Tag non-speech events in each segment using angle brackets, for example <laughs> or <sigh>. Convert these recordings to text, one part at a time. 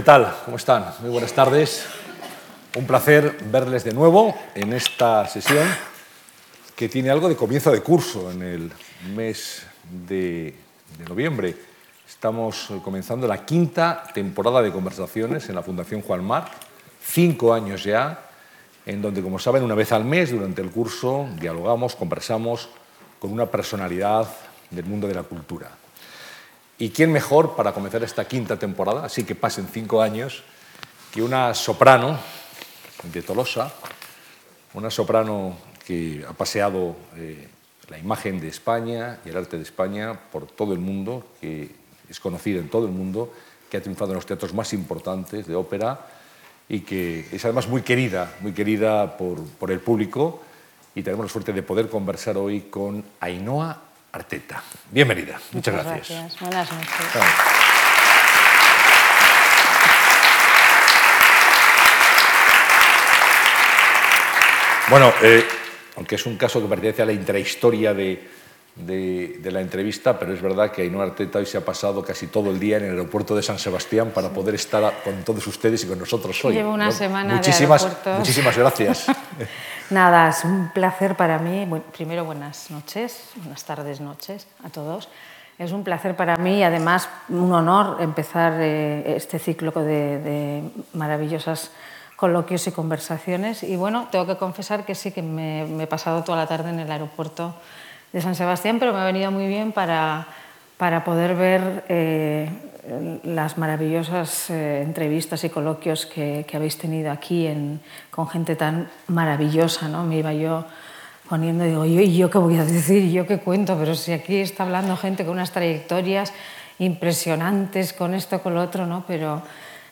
¿Qué tal? ¿Cómo están? Muy buenas tardes. Un placer verles de nuevo en esta sesión que tiene algo de comienzo de curso en el mes de, de noviembre. Estamos comenzando la quinta temporada de conversaciones en la Fundación Juan Mar, cinco años ya, en donde, como saben, una vez al mes durante el curso dialogamos, conversamos con una personalidad del mundo de la cultura. ¿Y quién mejor para comenzar esta quinta temporada, así que pasen cinco años, que una soprano de Tolosa, una soprano que ha paseado eh, la imagen de España y el arte de España por todo el mundo, que es conocida en todo el mundo, que ha triunfado en los teatros más importantes de ópera y que es además muy querida, muy querida por, por el público. Y tenemos la suerte de poder conversar hoy con Ainhoa Arteta. Bienvenida. Muchas, Muchas gracias. gracias. Buenas noches. Bueno, eh, aunque es un caso que pertenece a la intrahistoria de, de- de la entrevista, pero es verdad que Ainhoa Arteta hoy se ha pasado casi todo el día en el aeropuerto de San Sebastián para poder estar a- con todos ustedes y con nosotros hoy. Llevo una semana de muchísimas, aeropuertos. Muchísimas gracias. <laughs> Nada, es un placer para mí. Bueno, primero, buenas noches, buenas tardes, noches a todos. Es un placer para mí y además un honor empezar eh, este ciclo de, de maravillosas coloquios y conversaciones. Y bueno, tengo que confesar que sí que me, me he pasado toda la tarde en el aeropuerto de San Sebastián, pero me ha venido muy bien para, para poder ver eh, las maravillosas eh, entrevistas y coloquios que, que habéis tenido aquí en- con gente tan maravillosa. ¿no? Me iba yo poniendo, digo, ¿y yo qué voy a decir? ¿Y yo qué cuento? Pero si aquí está hablando gente con unas trayectorias impresionantes, con esto, con lo otro, ¿no? Pero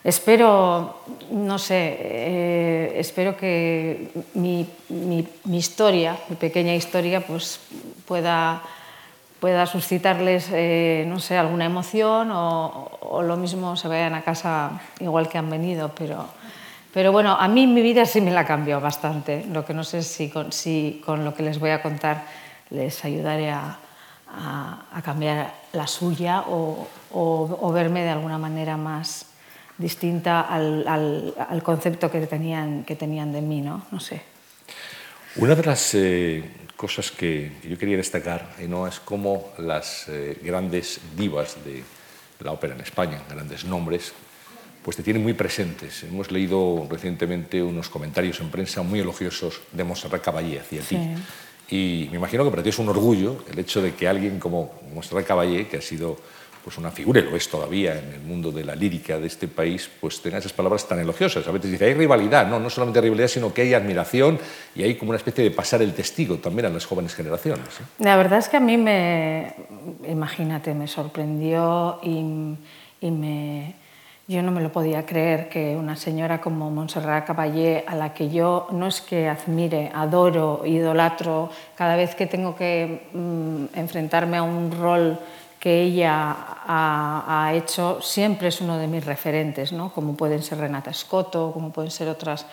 espero, no sé, eh, espero que mi, mi- mi historia, mi pequeña historia, pues pueda pueda suscitarles, eh, no sé, alguna emoción o, lo mismo se vayan a casa igual que han venido, pero, pero bueno, a mí mi vida sí me la cambió bastante, lo que no sé si con, si con lo que les voy a contar les ayudaré a, cambiar la suya o, o- verme de alguna manera más distinta al, al- al concepto que tenían, que tenían de mí, ¿no? No sé. Una de las eh, cosas que yo quería destacar ¿no? es cómo las eh, grandes divas de la ópera en España, grandes nombres, pues te tienen muy presentes. Hemos leído recientemente unos comentarios en prensa muy elogiosos de Montserrat Caballé hacia ti. Y me imagino que para ti es un orgullo el hecho de que alguien como Montserrat Caballé, que ha sido pues una figura, y lo es todavía en el mundo de la lírica de este país, pues tenga esas palabras tan elogiosas. A veces dice, hay rivalidad, no, no solamente rivalidad, sino que hay admiración y hay como una especie de pasar el testigo también a las jóvenes generaciones. ¿eh? La verdad es que a mí me, imagínate, me sorprendió y, y me, yo no me lo podía creer que una señora como Montserrat Caballé, a la que yo no es que admire, adoro, idolatro, cada vez que tengo que mm, enfrentarme a un rol que ella ha, ha hecho, siempre es uno de mis referentes, ¿no? como pueden ser Renata Scotto, como pueden ser otras,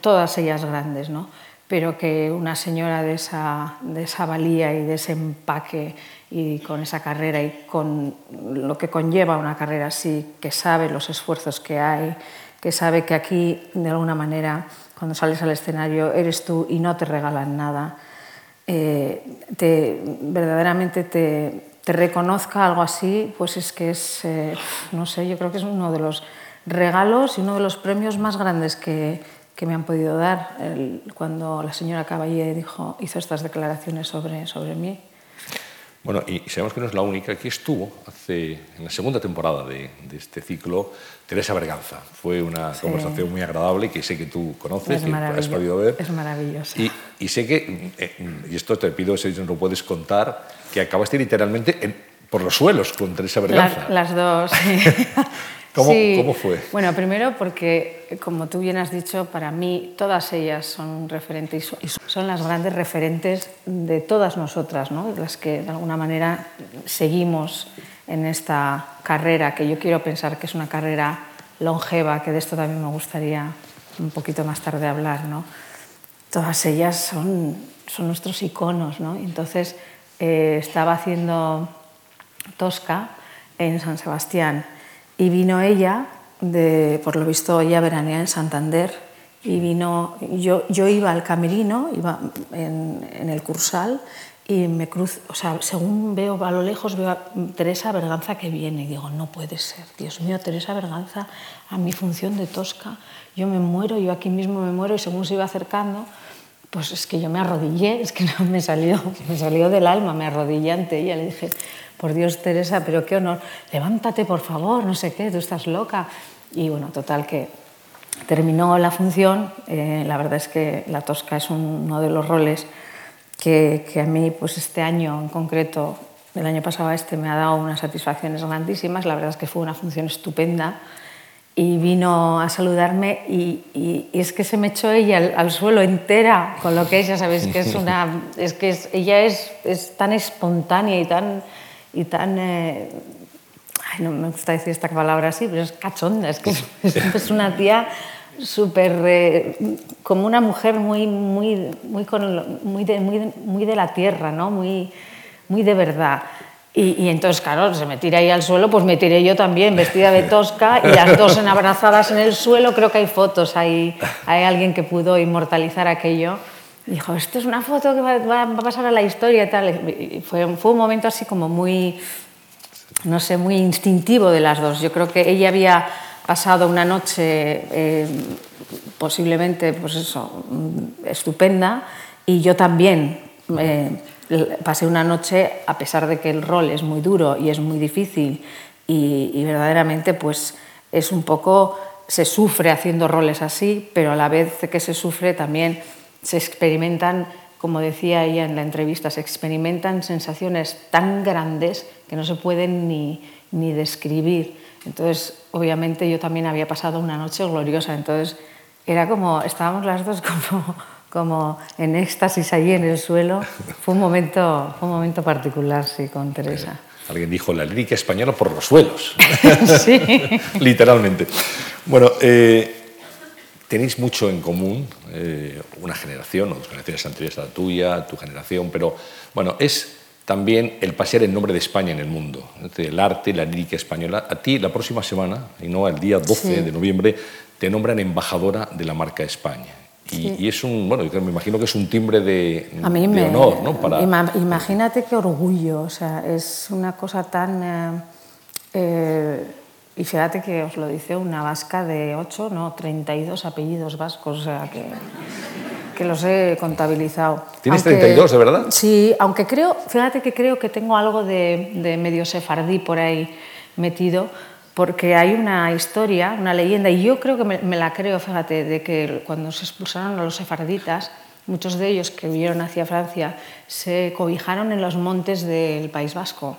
todas ellas grandes. ¿no? pero que una señora de esa, de esa valía y de ese empaque y con esa carrera y con lo que conlleva una carrera así, que sabe los esfuerzos que hay, que sabe que aquí de alguna manera cuando sales al escenario eres tú y no te regalan nada, eh, te, verdaderamente te, te, reconozca algo así, pues es que es, eh, no sé, yo creo que es uno de los regalos y uno de los premios más grandes que, que me han podido dar el, cuando la señora Caballé dijo, hizo estas declaraciones sobre, sobre mí. Bueno, y sabemos que no es la única. Aquí estuvo hace, en la segunda temporada de, de este ciclo Teresa Berganza. Fue una Sí. conversación muy agradable que sé que tú conoces, Es que has podido ver. Es maravillosa. Y, Y sé que, eh, y esto te pido si no lo puedes contar, que acabaste literalmente por los suelos con Teresa Berganza. Las, dos. <laughs> ¿Cómo, fue? Bueno, primero porque, como tú bien has dicho, para mí todas ellas son referentes y son las grandes referentes de todas nosotras, ¿no? las que de alguna manera seguimos en esta carrera, que yo quiero pensar que es una carrera longeva, que de esto también me gustaría un poquito más tarde hablar. ¿no? Todas ellas son, son nuestros iconos. ¿no? Entonces, eh, estaba haciendo Tosca en San Sebastián y vino ella, de, por lo visto ella veranea en Santander, y vino, yo, yo iba al camerino, iba en, el Cursal, y me cruzo, o sea, según veo a lo lejos, veo a Teresa Berganza que viene y digo, no puede ser, Dios mío, Teresa Berganza a mi función de tosca, yo me muero, yo aquí mismo me muero y según se iba acercando, pues es que yo me arrodillé, es que no me salió, me salió del alma, me arrodillé ante ella, le dije, por Dios Teresa, pero qué honor, levántate por favor, no sé qué, tú estás loca. Y bueno, total que terminó la función, eh, la verdad es que la tosca es uno de los roles que, a mí, pues este año en concreto, el año pasado este, me ha dado unas satisfacciones grandísimas. La verdad es que fue una función estupenda y vino a saludarme y, es que se me echó ella al, suelo entera con lo que ella, sabéis que es <laughs> una, es que ella es, es, tan espontánea y tan, y tan eh, ay, no me gusta decir esta palabra así, pero es cachonda, es que <laughs> es, es una tía súper, eh, como una mujer muy, muy, muy, muy, de, muy, muy, de, la tierra, ¿no? muy, muy de verdad. Y, entonces, claro, se me tira ahí al suelo, pues me tiré yo también, vestida de tosca, y las dos en abrazadas en el suelo, creo que hay fotos, hay, hay alguien que pudo inmortalizar aquello. dijo, esto es una foto que va, a pasar a la historia y tal. Y fue, fue un momento así como muy, no sé, muy instintivo de las dos. Yo creo que ella había pasado una noche eh, posiblemente pues eso, mm, estupenda y yo también eh, pasé una noche, a pesar de que el rol es muy duro y es muy difícil y, verdaderamente pues es un poco, se sufre haciendo roles así, pero a la vez que se sufre también se experimentan, como decía ella en la entrevista, se experimentan sensaciones tan grandes que no se pueden ni, ni describir. Entonces, obviamente yo también había pasado una noche gloriosa, entonces era como, estábamos las dos como, como en éxtasis allí en el suelo. Fue un momento, fue un momento particular, sí, con Teresa. Alguien dijo la lírica española por los suelos. <laughs> sí. <laughs> Literalmente. Bueno, eh, tenéis mucho en común, eh, una generación, o dos generaciones anteriores a la tuya, tu generación, pero bueno, es también el pasear el nombre de España en el mundo, el arte, la lírica española. A ti la próxima semana, y no el día 12 de noviembre, te nombran embajadora de la marca España. Y, es un, bueno, me imagino que es un timbre de, honor, ¿no? Para... Imagínate qué orgullo, o sea, es una cosa tan... Eh, eh, y fíjate que os lo dice una vasca de 8, no, 32 apellidos vascos, o sea que que los he contabilizado. ¿Tienes 32, de verdad? Sí, aunque creo, fíjate que creo que tengo algo de, medio sefardí por ahí metido, porque hay una historia, una leyenda, y yo creo que me, la creo, fíjate, de que cuando se expulsaron a los sefarditas, muchos de ellos que huyeron hacia Francia se cobijaron en los montes del País Vasco.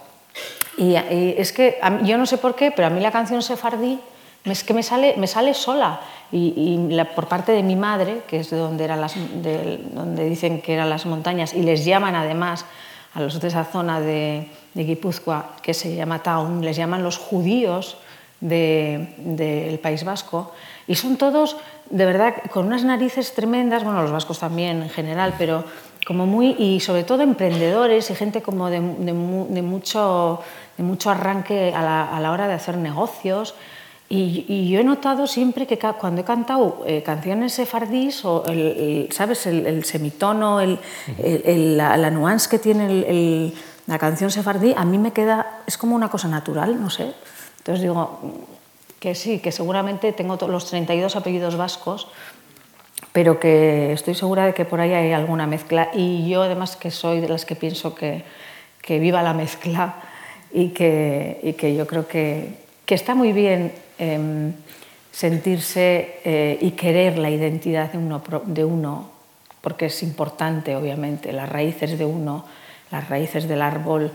Y, es que yo no sé por qué, pero a mí la canción sefardí es que me sale, me sale sola. Y, por parte de mi madre, que es de donde, las, donde dicen que eran las montañas, y les llaman además a los de esa zona de, de Guipúzcoa, que se llama Town, les llaman los judíos del País Vasco, y son todos, de verdad, con unas narices tremendas, bueno, los vascos también en general, pero como muy, y sobre todo emprendedores y gente como de, mucho, de mucho arranque a la, a la hora de hacer negocios, y, yo he notado siempre que cuando he cantado eh, canciones sefardís, o el, ¿sabes? El, semitono, el, la, la, nuance que tiene la canción sefardí, a mí me queda, es como una cosa natural, no sé. Entonces digo que sí, que seguramente tengo los 32 apellidos vascos, pero que estoy segura de que por ahí hay alguna mezcla. Y yo además que soy de las que pienso que, que viva la mezcla y que, y que yo creo que, que está muy bien Em, sentirse eh, y querer la identidad de uno, de uno porque es importante, obviamente, las raíces de uno, las raíces del árbol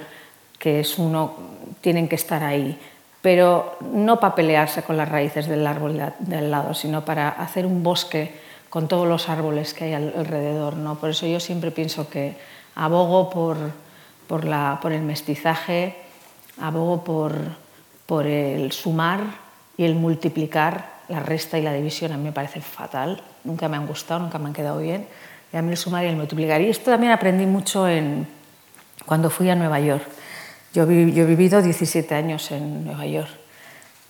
que es uno, tienen que estar ahí, pero no para pelearse con las raíces del árbol del lado, sino para hacer un bosque con todos los árboles que hay alrededor. ¿no? Por eso yo siempre pienso que abogo por, por, la, por el mestizaje, abogo por, por el sumar y el multiplicar la resta y la división a mí me parece fatal, nunca me han gustado, nunca me han quedado bien. Y a mí el sumar y el multiplicar. Y esto también aprendí mucho en, cuando fui a Nueva York. Yo, he vivido 17 años en Nueva York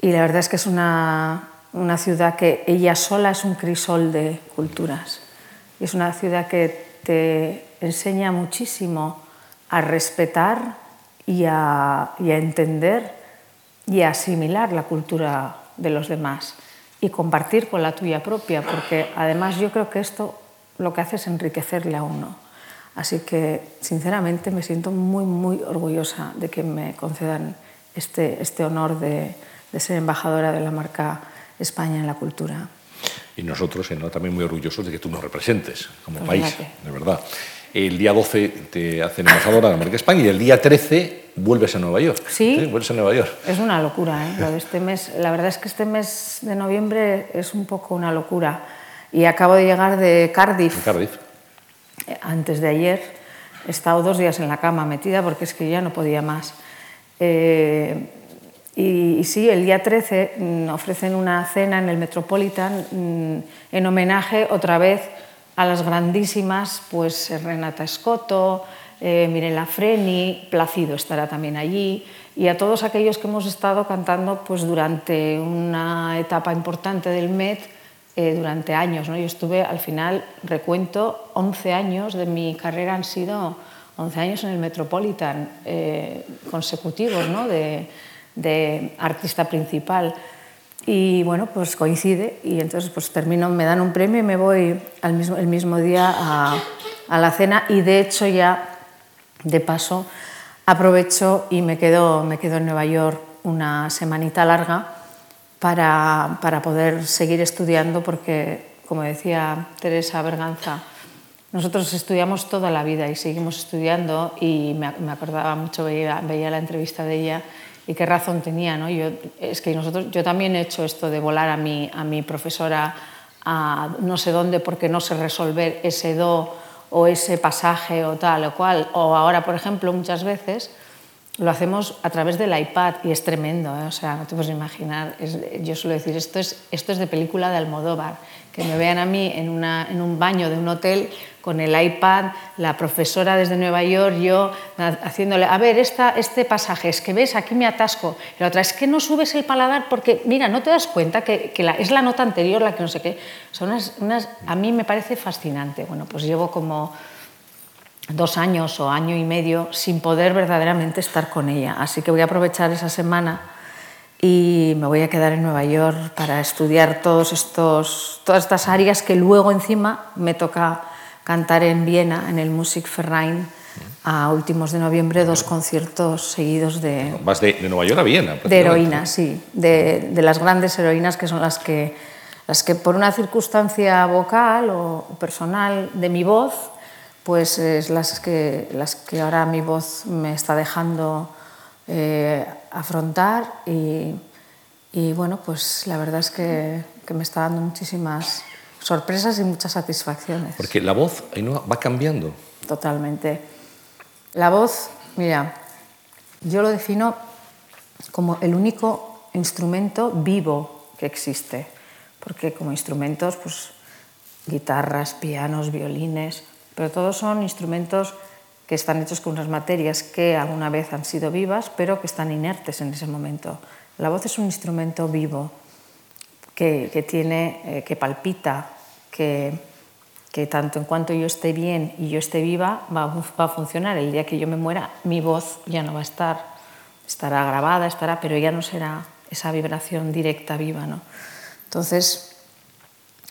y la verdad es que es una, una ciudad que ella sola es un crisol de culturas. Y es una ciudad que te enseña muchísimo a respetar y a, y a entender y a asimilar la cultura de los demás y compartir con la tuya propia, porque además yo creo que esto lo que hace es enriquecerle a uno. Así que, sinceramente, me siento muy, muy orgullosa de que me concedan este, este honor de, de ser embajadora de la marca España en la cultura. Y nosotros, siendo también muy orgullosos de que tú nos representes como pues país, de verdad. El día 12 te hacen embajadora de la marca España y el día 13 vuelves a Nueva York. Sí, vuelves a Nueva York. Es una locura, ¿eh? Lo de este mes. La verdad es que este mes de noviembre es un poco una locura. Y acabo de llegar de Cardiff. Cardiff. Eh, antes de ayer. He estado dos días en la cama metida porque es que ya no podía más. Eh, y, sí, el día 13 mm, ofrecen una cena en el Metropolitan mm, en homenaje otra vez a las grandísimas, pues Renata Scotto, eh, Mirella Freni, Placido estará también allí, y a todos aquellos que hemos estado cantando pues, durante una etapa importante del Met, eh, durante años. ¿no? Yo estuve, al final, recuento, 11 años de mi carrera han sido 11 años en el Metropolitan eh, consecutivos ¿no? de, artista principal. Y bueno, pues coincide y entonces pues termino, me dan un premio y me voy al mismo, el mismo día a, a la cena y de hecho ya de paso aprovecho y me quedo, me quedo en Nueva York una semanita larga para, para poder seguir estudiando porque, como decía Teresa Berganza, nosotros estudiamos toda la vida y seguimos estudiando y me, me acordaba mucho, veía, veía la entrevista de ella y qué razón tenía. ¿no? Yo, es que nosotros, yo también he hecho esto de volar a mi, a mi profesora a no sé dónde porque no sé resolver ese do o ese pasaje o tal o cual. O ahora, por ejemplo, muchas veces lo hacemos a través del iPad y es tremendo, ¿eh? o sea, no te puedes imaginar. yo suelo decir, esto es, esto es de película de Almodóvar, que me vean a mí en, una, en un baño de un hotel con el iPad, la profesora desde Nueva York, yo haciéndole, a ver, esta, este pasaje, es que ves, aquí me atasco. La otra, es que no subes el paladar porque, mira, no te das cuenta que, que la, es la nota anterior la que no sé qué. Son unas, unas, a mí me parece fascinante. Bueno, pues llevo como dos años o año y medio sin poder verdaderamente estar con ella. Así que voy a aprovechar esa semana y me voy a quedar en Nueva York para estudiar todos estos, todas estas áreas que luego encima me toca cantar en Viena, en el Musikverein, a últimos de noviembre, dos conciertos seguidos de... Vas de, de Nueva York a Viena. De heroínas, sí, de, de, las grandes heroínas que son las que, las que por una circunstancia vocal o personal de mi voz, pues es las que, las que ahora mi voz me está dejando eh, afrontar y, y, bueno, pues la verdad es que, que, me está dando muchísimas sorpresas y muchas satisfacciones. Porque la voz va cambiando. Totalmente. La voz, mira, yo lo defino como el único instrumento vivo que existe, porque como instrumentos, pues guitarras, pianos, violines, pero todos son instrumentos que están hechos con unas materias que alguna vez han sido vivas, pero que están inertes en ese momento. La voz es un instrumento vivo que, que tiene, eh, que palpita, que, que, tanto en cuanto yo esté bien y yo esté viva, va, va, a funcionar. El día que yo me muera, mi voz ya no va a estar, estará grabada, estará, pero ya no será esa vibración directa, viva. ¿no? Entonces,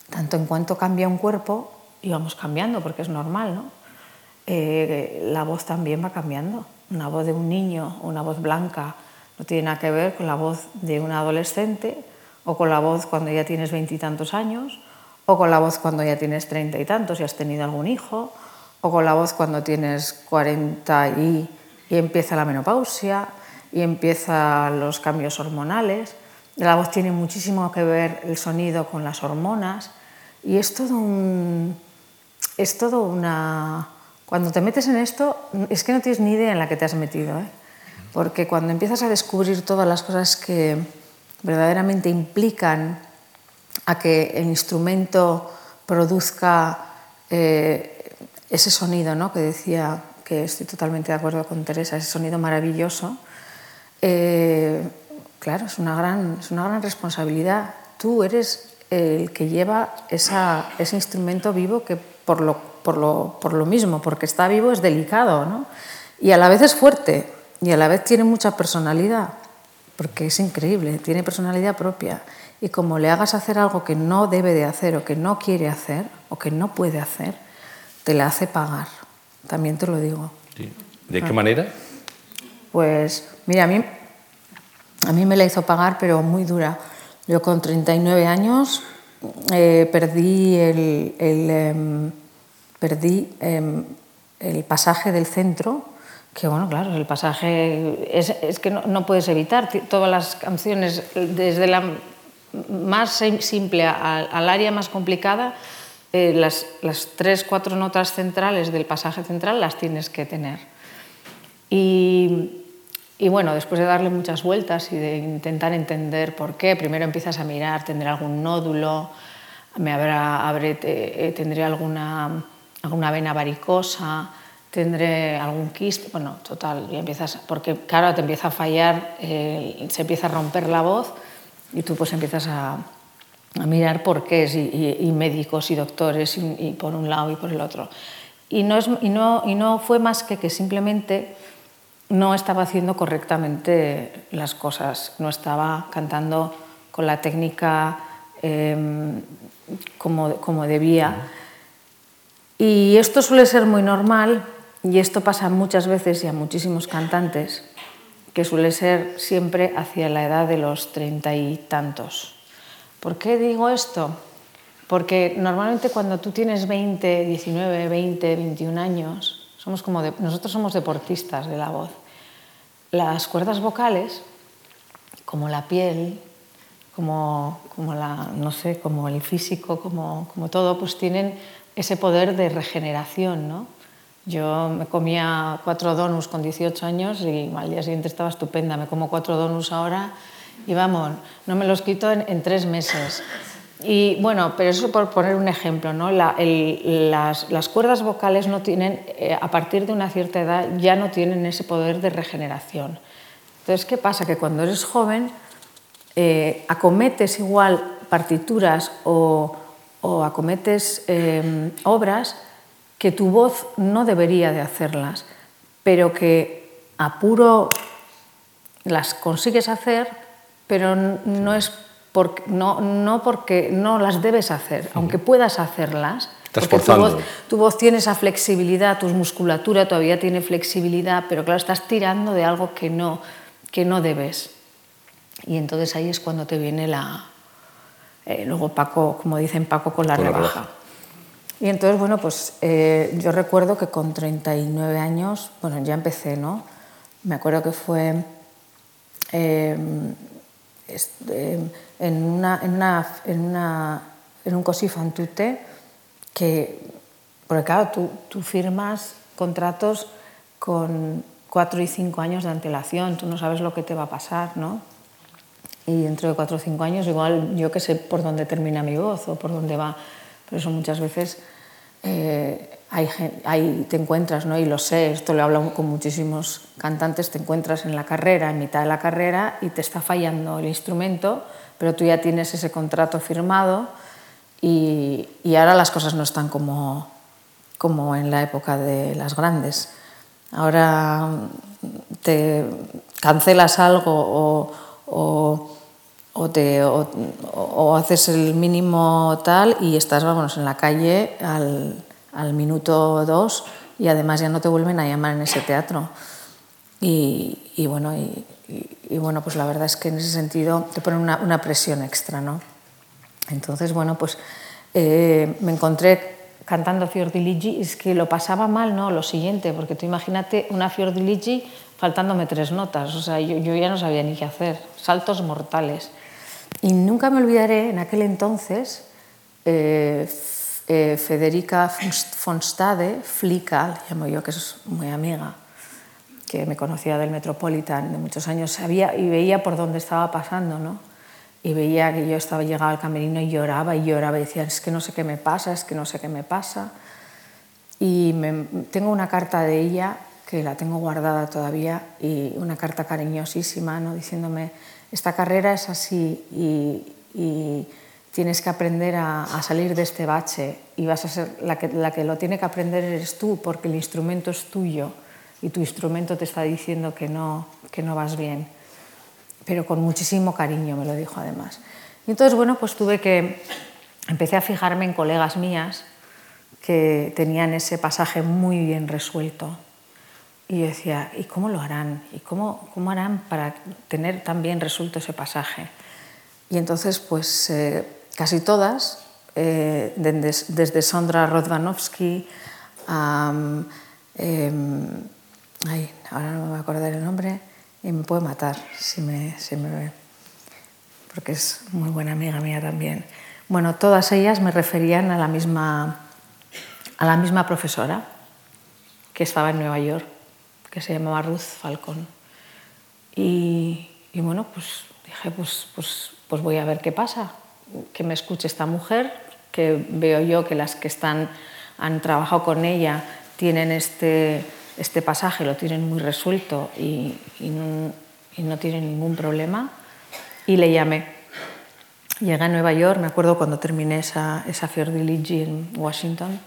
tanto en cuanto cambia un cuerpo, y vamos cambiando porque es normal, ¿no? Eh, la voz también va cambiando. Una voz de un niño, una voz blanca, no tiene nada que ver con la voz de un adolescente o con la voz cuando ya tienes veintitantos años o con la voz cuando ya tienes treinta y tantos y has tenido algún hijo, o con la voz cuando tienes cuarenta y, y empieza la menopausia y empiezan los cambios hormonales. La voz tiene muchísimo que ver el sonido con las hormonas y es todo un, es todo una cuando te metes en esto es que no tienes ni idea en la que te has metido, ¿eh? porque cuando empiezas a descubrir todas las cosas que verdaderamente implican a que el instrumento produzca eh, ese sonido, ¿no? que decía que estoy totalmente de acuerdo con Teresa, ese sonido maravilloso, eh, claro, es una, gran, es una gran responsabilidad. Tú eres el que lleva esa, ese instrumento vivo que por lo, por, lo, por lo mismo, porque está vivo, es delicado, ¿no? Y a la vez es fuerte, y a la vez tiene mucha personalidad, porque es increíble, tiene personalidad propia. Y como le hagas hacer algo que no debe de hacer o que no quiere hacer o que no puede hacer, te la hace pagar. También te lo digo. ¿De qué manera? Pues mira, a mí, a mí me la hizo pagar, pero muy dura. Yo con 39 años eh, perdí, el, el em, perdí em, el pasaje del centro que bueno, claro, el pasaje es, es que no, no, puedes evitar todas las canciones, desde la más simple al, al área más complicada, eh, las, las, tres, cuatro notas centrales del pasaje central las tienes que tener. Y, y, bueno, después de darle muchas vueltas y de intentar entender por qué, primero empiezas a mirar, tendré algún nódulo, me habrá, habré, eh, tendré alguna, alguna vena varicosa, tendré algún quiste, bueno, total, y empiezas, porque claro, te empieza a fallar, eh, se empieza a romper la voz y tú pues empiezas a, a mirar por qué y, y, y médicos y doctores, y, y, por un lado y por el otro. Y no, es, no, y no fue más que que simplemente no estaba haciendo correctamente las cosas, no estaba cantando con la técnica eh, como, como debía. Y esto suele ser muy normal y esto pasa muchas veces y a muchísimos cantantes, que suele ser siempre hacia la edad de los treinta y tantos. ¿Por qué digo esto? Porque normalmente cuando tú tienes 20, 19, 20, 21 años, somos como de, nosotros somos deportistas de la voz. Las cuerdas vocales, como la piel, como, como, la, no sé, como el físico, como, como todo, pues tienen ese poder de regeneración, ¿no? Yo me comía cuatro donuts con 18 años y al día siguiente estaba estupenda. Me como cuatro donuts ahora y vamos, no me los quito en, en tres meses. Y bueno, pero eso por poner un ejemplo, ¿no? Las, las, cuerdas vocales no tienen, eh, a partir de una cierta edad ya no tienen ese poder de regeneración. Entonces, ¿qué pasa? Que cuando eres joven eh, acometes igual partituras o, o acometes eh, obras que tu voz no debería de hacerlas, pero que a puro las consigues hacer, pero no es no, no porque no las debes hacer, aunque puedas hacerlas. Porque tu voz, tu voz tiene esa flexibilidad, tu musculatura todavía tiene flexibilidad, pero claro, estás tirando de algo que no, que no debes. Y entonces ahí es cuando te viene la... Eh, luego Paco, como dicen Paco, con la con rebaja. La rebaja. Y entonces, bueno, pues eh, yo recuerdo que con 39 años, bueno, ya empecé, ¿no? Me acuerdo que fue eh, en, una, en, una, en, una, en, un così que, porque claro, tú, tú firmas contratos con cuatro y cinco años de antelación, tú no sabes lo que te va a pasar, ¿no? Y dentro de cuatro o cinco años, igual yo que sé por dónde termina mi voz o por dónde va por eso muchas veces eh, hay, hay, te encuentras, ¿no? y lo sé, esto lo he hablado con muchísimos cantantes, te encuentras en la carrera, en mitad de la carrera, y te está fallando el instrumento, pero tú ya tienes ese contrato firmado y, y ahora las cosas no están como, como en la época de las grandes. Ahora te cancelas algo o, o o, te, o, haces el mínimo tal y estás, vámonos, en la calle al, al, minuto dos y además ya no te vuelven a llamar en ese teatro. Y, bueno, y, bueno, pues la verdad es que en ese sentido te ponen una, una presión extra, ¿no? Entonces, bueno, pues eh, me encontré cantando Fiordiligi, es que lo pasaba mal, ¿no? Lo siguiente, porque tú imagínate una Fiordiligi faltándome tres notas, o sea, yo, ya no sabía ni qué hacer, saltos mortales. Y nunca me olvidaré, en aquel entonces, eh, eh, Federica von Stade, Flica, llamo yo, que es muy amiga, que me conocía del Metropolitan de muchos años, sabía y veía por dónde estaba pasando, ¿no? y veía que yo estaba llegaba al camerino y lloraba y lloraba y decía, es que no sé qué me pasa, es que no sé qué me pasa. Y tengo una carta de ella que la tengo guardada todavía y una carta cariñosísima, ¿no? diciéndome, esta carrera es así y, tienes que aprender a, salir de este bache y vas a ser la que, la que lo tiene que aprender eres tú porque el instrumento es tuyo y tu instrumento te está diciendo que no, que no vas bien pero con muchísimo cariño me lo dijo además. Y entonces, bueno, pues tuve que, empecé a fijarme en colegas mías que tenían ese pasaje muy bien resuelto. Y yo decía, ¿y cómo lo harán? ¿Y cómo, cómo harán para tener tan bien resuelto ese pasaje? Y entonces, pues eh, casi todas, eh, desde, desde, Sondra Rodvanovsky a... Em, ay, ahora no me voy a acordar el nombre, y me puede matar si me, me ve, porque es muy buena amiga mía también. Bueno, todas ellas me referían a la misma, a la misma profesora que estaba en Nueva York, que se llamaba Ruth Falcon. Y, y bueno, pues dije, pues, pues, pues voy a ver qué pasa, que me escuche esta mujer, que veo yo que las que están, han trabajado con ella tienen este, este pasaje lo tienen muy resuelto y, no, tienen ningún problema. Y le llamé. Llegué a Nueva York, me acuerdo cuando terminé esa, esa Fiordiligi en Washington,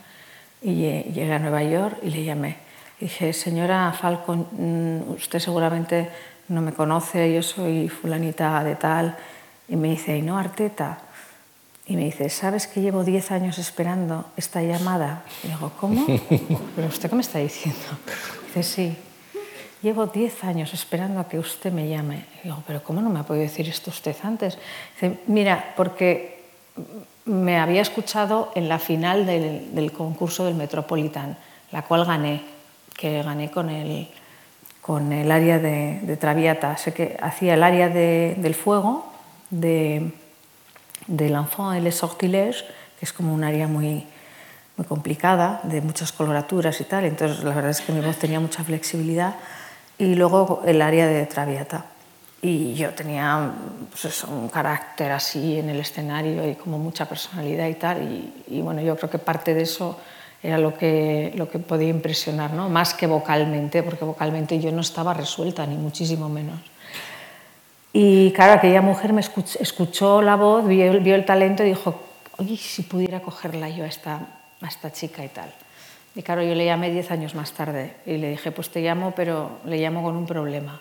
y llegué a Nueva York y le llamé. dije, señora Falcon, mm, usted seguramente no me conoce, yo soy fulanita de tal. Y me dice, ¿y no, Arteta? Y me dice, ¿sabes que llevo 10 años esperando esta llamada? Y digo, ¿cómo? <laughs> ¿Pero usted qué me está diciendo? Dice, sí, llevo 10 años esperando a que usted me llame. Y digo, ¿pero cómo no me ha podido decir esto usted antes? Dice, mira, porque me había escuchado en la final del, concurso del Metropolitan, la cual gané, que gané con el, con el área de, Traviata. Sé que hacía el área del fuego, de de l'enfant et les sortilèges, que es como un área muy, muy complicada, de muchas coloraturas y tal, entonces la verdad es que mi voz tenía mucha flexibilidad, y luego el área de Traviata. Y yo tenía pues un carácter así en el escenario y como mucha personalidad y tal, y, y, bueno, yo creo que parte de eso era lo que, lo que podía impresionar, ¿no? más que vocalmente, porque vocalmente yo no estaba resuelta, ni muchísimo menos. Y claro, aquella mujer me escuchó, la voz, vio, el talento y dijo, oye, si pudiera cogerla yo a esta, a esta chica y tal. Y claro, yo le llamé diez años más tarde y le dije, pues te llamo, pero le llamo con un problema.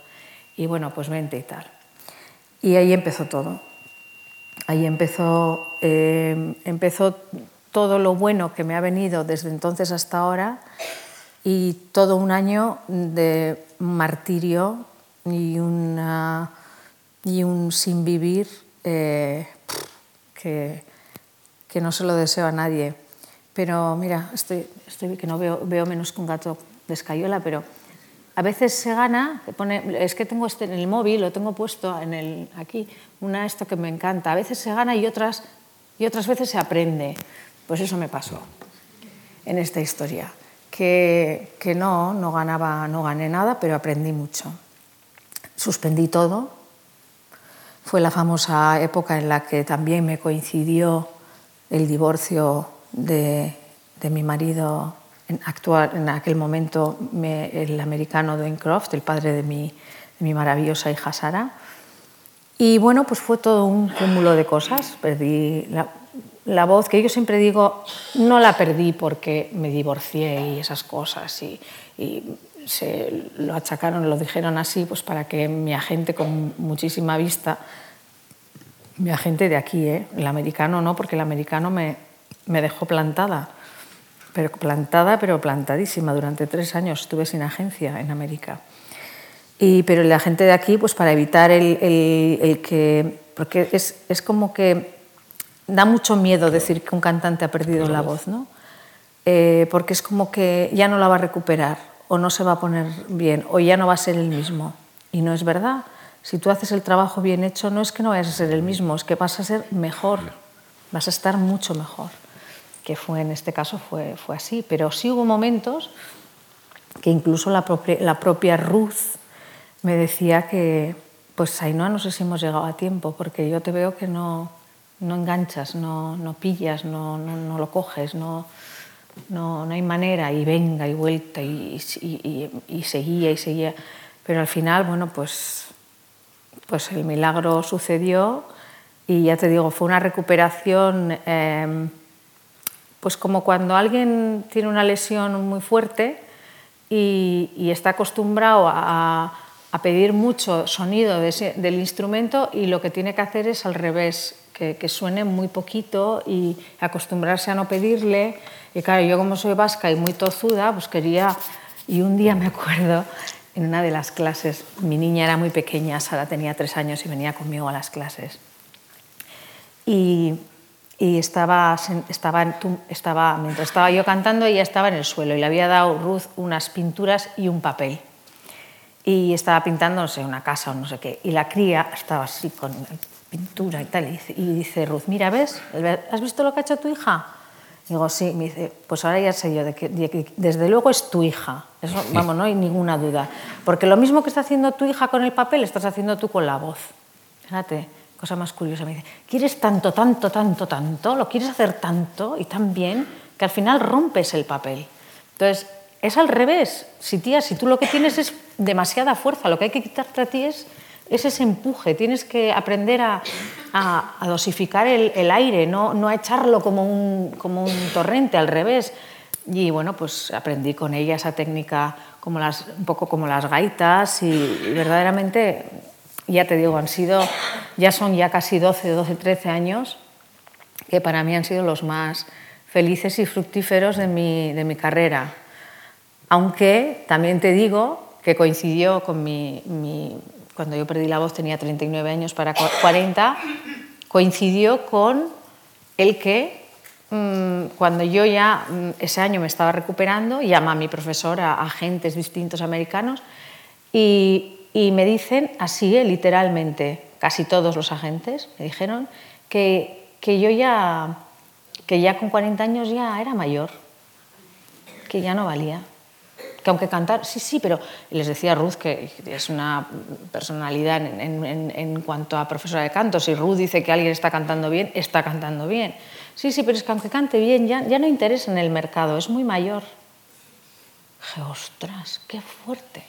Y bueno, pues vente y tal. Y ahí empezó todo. Ahí empezó, eh, empezó todo lo bueno que me ha venido desde entonces hasta ahora y todo un año de martirio y una y un sin vivir eh, que, que, no se lo deseo a nadie. Pero mira, estoy, estoy que no veo, veo menos que un gato de escayola, pero a veces se gana, pone, es que tengo este en el móvil, lo tengo puesto en el, aquí, una esto que me encanta, a veces se gana y otras, y otras veces se aprende. Pues eso me pasó en esta historia, que, que no, no ganaba, no gané nada, pero aprendí mucho. Suspendí todo, fue la famosa época en la que también me coincidió el divorcio de, mi marido en, actual, en aquel momento, el americano Dwayne Croft, el padre de mi, maravillosa hija Sara. Y bueno, pues fue todo un cúmulo de cosas. Perdí la, voz, que yo siempre digo, no la perdí porque me divorcié y esas cosas. Y, y se lo achacaron, lo dijeron así, pues para que mi agente con muchísima vista, mi agente de aquí, ¿eh? el americano no, porque el americano me, me dejó plantada, pero plantada, pero plantadísima. Durante tres años estuve sin agencia en América. Y, pero el agente de aquí, pues para evitar el, el, el que, porque es, es como que da mucho miedo decir que un cantante ha perdido la voz, ¿no? Eh, porque es como que ya no la va a recuperar o no se va a poner bien o ya no va a ser el mismo. Y no es verdad. Si tú haces el trabajo bien hecho, no es que no vayas a ser el mismo, es que vas a ser mejor, vas a estar mucho mejor. Que fue en este caso fue, fue así. Pero sí hubo momentos que incluso la propia, la Ruth me decía que, pues Ainhoa, no sé si hemos llegado a tiempo, porque yo te veo que no, no enganchas, no, no pillas, no, no, no, lo coges, no, no, no hay manera, y venga y vuelta, y, seguía y seguía. Pero al final, bueno, pues, pues el milagro sucedió y ya te digo, fue una recuperación, eh, pues como cuando alguien tiene una lesión muy fuerte y, está acostumbrado a, pedir mucho sonido del instrumento y lo que tiene que hacer es al revés, que, suene muy poquito y acostumbrarse a no pedirle. Y claro, yo como soy vasca y muy tozuda, pues quería... Y un día me acuerdo, en una de las clases, mi niña era muy pequeña, Sara tenía tres años y venía conmigo a las clases. Y, y estaba, estaba, estaba, mientras estaba yo cantando, ella estaba en el suelo y le había dado Ruth unas pinturas y un papel. Y estaba pintando, no una casa o no sé qué. Y la cría estaba así con pintura y tal. Y dice, Ruth, mira, ¿ves? ¿Has visto lo que ha hecho tu hija? Digo, sí. Me dice, pues ahora ya sé yo, de que, de que desde luego es tu hija. Eso, vamos, no hay ninguna duda. Porque lo mismo que está haciendo tu hija con el papel, estás haciendo tú con la voz. Fíjate, cosa más curiosa. Me dice, quieres tanto, tanto, tanto, tanto, lo quieres hacer tanto y tan bien, que al final rompes el papel. Entonces, es al revés. Si, tía, si tú lo que tienes es demasiada fuerza, lo que hay que quitarte a ti es es ese empuje, tienes que aprender a, a, dosificar el, aire, no, no a echarlo como un, como un, torrente, al revés. Y bueno, pues aprendí con ella esa técnica como las, un poco como las gaitas y, verdaderamente, ya te digo, han sido, ya son ya casi 12, 12, 13 años que para mí han sido los más felices y fructíferos de mi, de mi carrera. Aunque también te digo que coincidió con mi cuando yo perdí la voz tenía 39 años para 40, coincidió con el que mmm, cuando yo ya mmm, ese año me estaba recuperando, llama a mi profesor a agentes distintos americanos y, y me dicen así, eh, literalmente, casi todos los agentes me dijeron que, que yo ya, que ya con 40 años ya era mayor, que ya no valía que aunque cantar, sí, sí, pero les decía Ruth que es una personalidad en, cuanto a profesora de canto. Si Ruth dice que alguien está cantando bien, está cantando bien. Sí, sí, pero es que aunque cante bien, ya, ya no interesa en el mercado, es muy mayor. Dije, ostras, qué fuerte.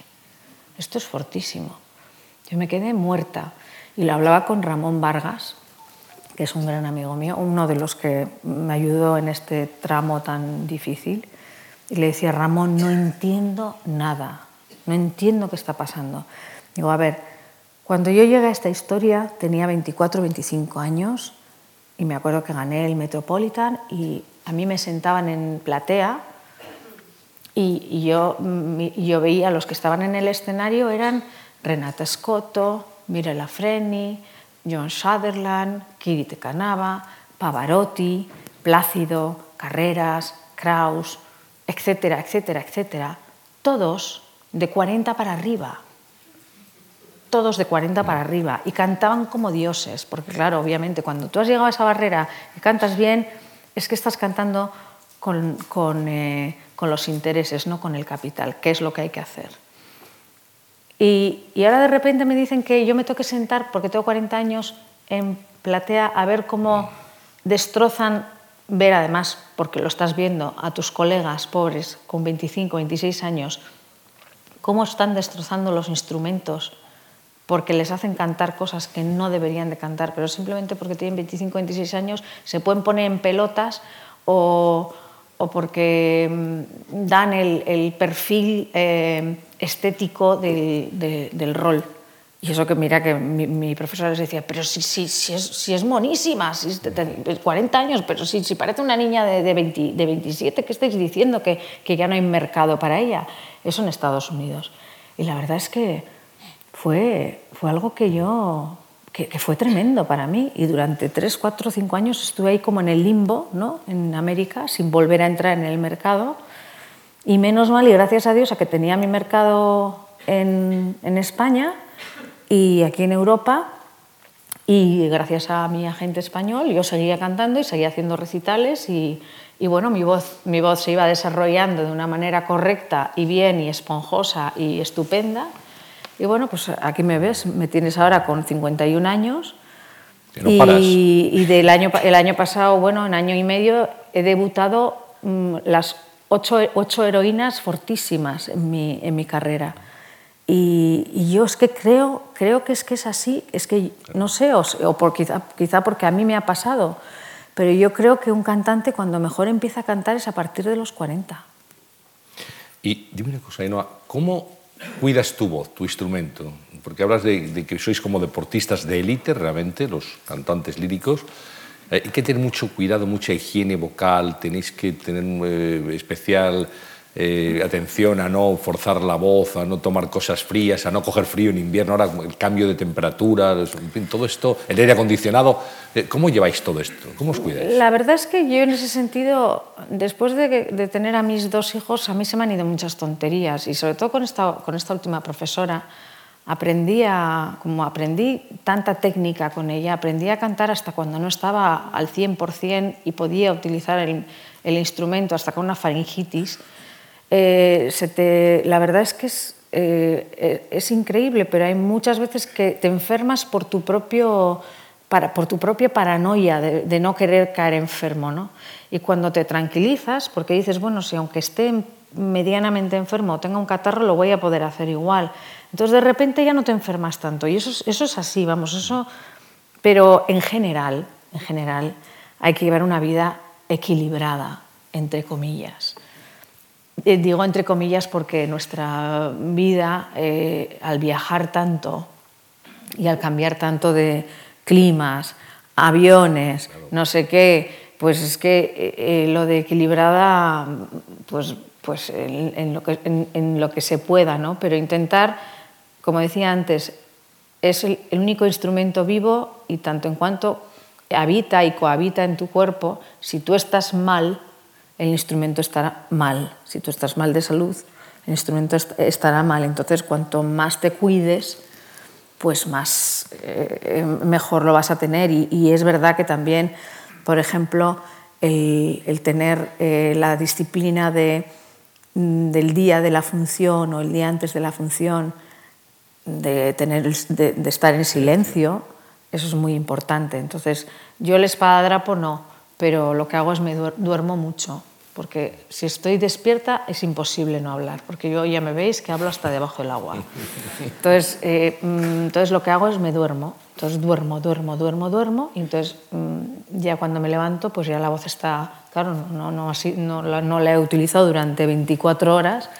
Esto es fortísimo. Yo me quedé muerta y lo hablaba con Ramón Vargas, que es un gran amigo mío, uno de los que me ayudó en este tramo tan difícil. Y le decía, Ramón, no entiendo nada, no entiendo qué está pasando. Digo, a ver, cuando yo llegué a esta historia tenía 24, 25 años y me acuerdo que gané el Metropolitan y a mí me sentaban en platea y, yo, yo veía a los que estaban en el escenario eran Renata Scotto, Mirella Freni, John Sutherland, Kirite Canava, Pavarotti, Plácido, Carreras, Kraus, etcétera, etcétera, etcétera, todos de 40 para arriba. Todos de 40 para arriba. Y cantaban como dioses, porque claro, obviamente, cuando tú has llegado a esa barrera y cantas bien, es que estás cantando con, con, eh, con los intereses, no con el capital, que es lo que hay que hacer. Y, y, ahora de repente me dicen que yo me tengo que sentar, porque tengo 40 años, en platea a ver cómo destrozan ver además, porque lo estás viendo, a tus colegas pobres con 25, 26 años, cómo están destrozando los instrumentos porque les hacen cantar cosas que no deberían de cantar, pero simplemente porque tienen 25, 26 años se pueden poner en pelotas o, o porque mm, dan el, el perfil eh, estético del, de, del rol. Y eso que mira que mi, mi profesora les decía, pero si, si, si, es, si es monísima, si es de 40 años, pero si, si parece una niña de, de, 20, de 27, ¿qué estáis diciendo? Que, que ya no hay mercado para ella. Eso en Estados Unidos. Y la verdad es que fue, fue algo que yo, que, fue tremendo para mí. Y durante tres, cuatro, cinco años estuve ahí como en el limbo, ¿no? en América, sin volver a entrar en el mercado. Y menos mal, y gracias a Dios, a que tenía mi mercado en, en España y aquí en Europa. Y gracias a mi agente español, yo seguía cantando y seguía haciendo recitales y, y bueno, mi voz, mi voz se iba desarrollando de una manera correcta y bien y esponjosa y estupenda. Y bueno, pues aquí me ves, me tienes ahora con 51 años. y, y, del año, el año pasado, bueno, en año y medio, he debutado mm, las ocho, ocho, heroínas fortísimas en mi, en mi carrera. Y, y, yo es que creo, creo que es que es así, es que no sé, o, o por, quizá, quizá porque a mí me ha pasado, pero yo creo que un cantante cuando mejor empieza a cantar es a partir de los 40. Y dime una cosa, Ainhoa, ¿cómo cuidas tu voz, tu instrumento? Porque hablas de, que sois como deportistas de élite, realmente, los cantantes líricos. Eh, hay que tener mucho cuidado, mucha higiene vocal, tenéis que tener eh, especial eh, atención a no forzar la voz, a no tomar cosas frías, a no coger frío en invierno, ahora el cambio de temperatura, todo esto, el aire acondicionado. ¿Cómo lleváis todo esto? ¿Cómo os cuidáis? La verdad es que yo en ese sentido, después de, tener a mis dos hijos, a mí se me han ido muchas tonterías y sobre todo con esta, con esta última profesora, aprendí a, como aprendí tanta técnica con ella, aprendí a cantar hasta cuando no estaba al 100% y podía utilizar el, el instrumento hasta con una faringitis eh, se te, la verdad es que es, eh, es, increíble, pero hay muchas veces que te enfermas por tu, propio, para, por tu propia paranoia de, no querer caer enfermo. ¿no? Y cuando te tranquilizas, porque dices, bueno, si aunque esté medianamente enfermo o tenga un catarro, lo voy a poder hacer igual. Entonces de repente ya no te enfermas tanto. Y eso, eso es así, vamos, eso... Pero en general, en general, hay que llevar una vida equilibrada, entre comillas. Eh, digo entre comillas porque nuestra vida, eh, al viajar tanto y al cambiar tanto de climas, aviones, no sé qué, pues es que eh, lo de equilibrada, pues, pues en, lo que, en, lo que, se pueda, ¿no? pero intentar, como decía antes, es el único instrumento vivo y tanto en cuanto habita y cohabita en tu cuerpo, si tú estás mal, el instrumento estará mal. Si tú estás mal de salud, el instrumento estará mal. Entonces, cuanto más te cuides, pues más eh, mejor lo vas a tener. Y, es verdad que también, por ejemplo, el, tener eh, la disciplina mm, del día de la función o el día antes de la función, de, tener, de, de estar en silencio, eso es muy importante. Entonces, yo el espadadrapo no, pero lo que hago es me duermo mucho porque si estoy despierta es imposible no hablar, porque yo ya me veis que hablo hasta debajo del agua. Entonces, eh, mm, entonces lo que hago es me duermo, entonces duermo, duermo, duermo, duermo, y entonces mm, ya cuando me levanto, pues ya la voz está, claro, no, no, así, no, no la he utilizado durante 24 horas,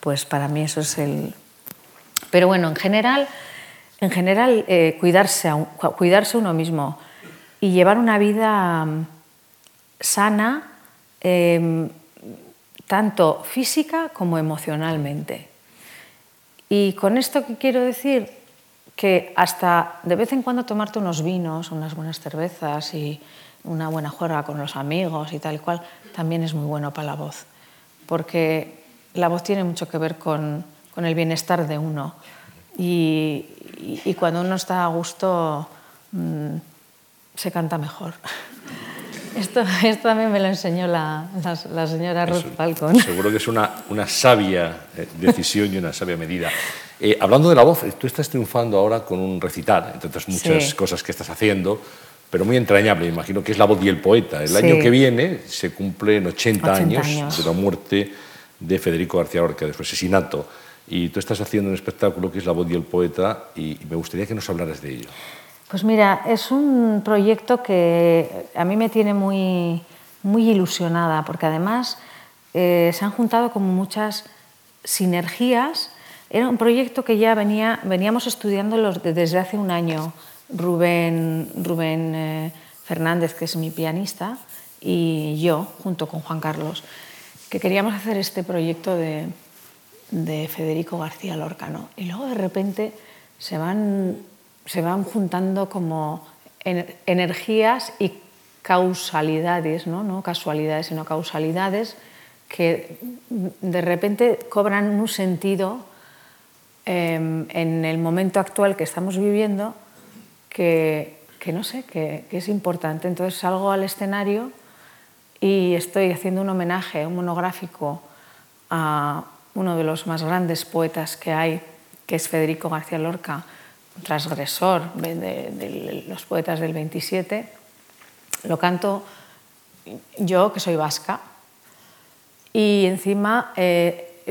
pues para mí eso es el... Pero bueno, en general, en general eh, cuidarse, cuidarse uno mismo y llevar una vida mm, sana, Em, tanto física como emocionalmente. Y con esto que quiero decir que hasta de vez en cuando tomarte unos vinos, unas buenas cervezas y una buena juerga con los amigos y tal cual, también es muy bueno para la voz, porque la voz tiene mucho que ver con, con el bienestar de uno y, cuando uno está a gusto mmm, se canta mejor. <laughs> Esto, esto también me lo enseñó la, la, señora Ruth Falcon. Seguro que es una, una sabia eh, decisión y una sabia medida. Eh, hablando de la voz, tú estás triunfando ahora con un recital, entre otras muchas cosas que estás haciendo, pero muy entrañable, imagino que es La voz y el poeta. El año que viene se cumplen 80, años, de la muerte de Federico García Lorca, de su asesinato. Y tú estás haciendo un espectáculo que es La voz y el poeta, y me gustaría que nos hablaras de ello. Pues mira, es un proyecto que a mí me tiene muy, muy ilusionada, porque además eh, se han juntado como muchas sinergias. Era un proyecto que ya venía, veníamos estudiando desde hace un año. Rubén, Rubén eh, Fernández, que es mi pianista, y yo, junto con Juan Carlos, que queríamos hacer este proyecto de, de Federico García Lorca. ¿no? Y luego de repente se van se van juntando como energías y causalidades, ¿no? no casualidades, sino causalidades que de repente cobran un sentido em, en el momento actual que estamos viviendo que, no sé, que, es importante. Entonces salgo al escenario y estoy haciendo un homenaje, un monográfico a uno de los más grandes poetas que hay, que es Federico García Lorca, transgresor de, los poetas del 27. Lo canto yo, que soy vasca, y encima eh,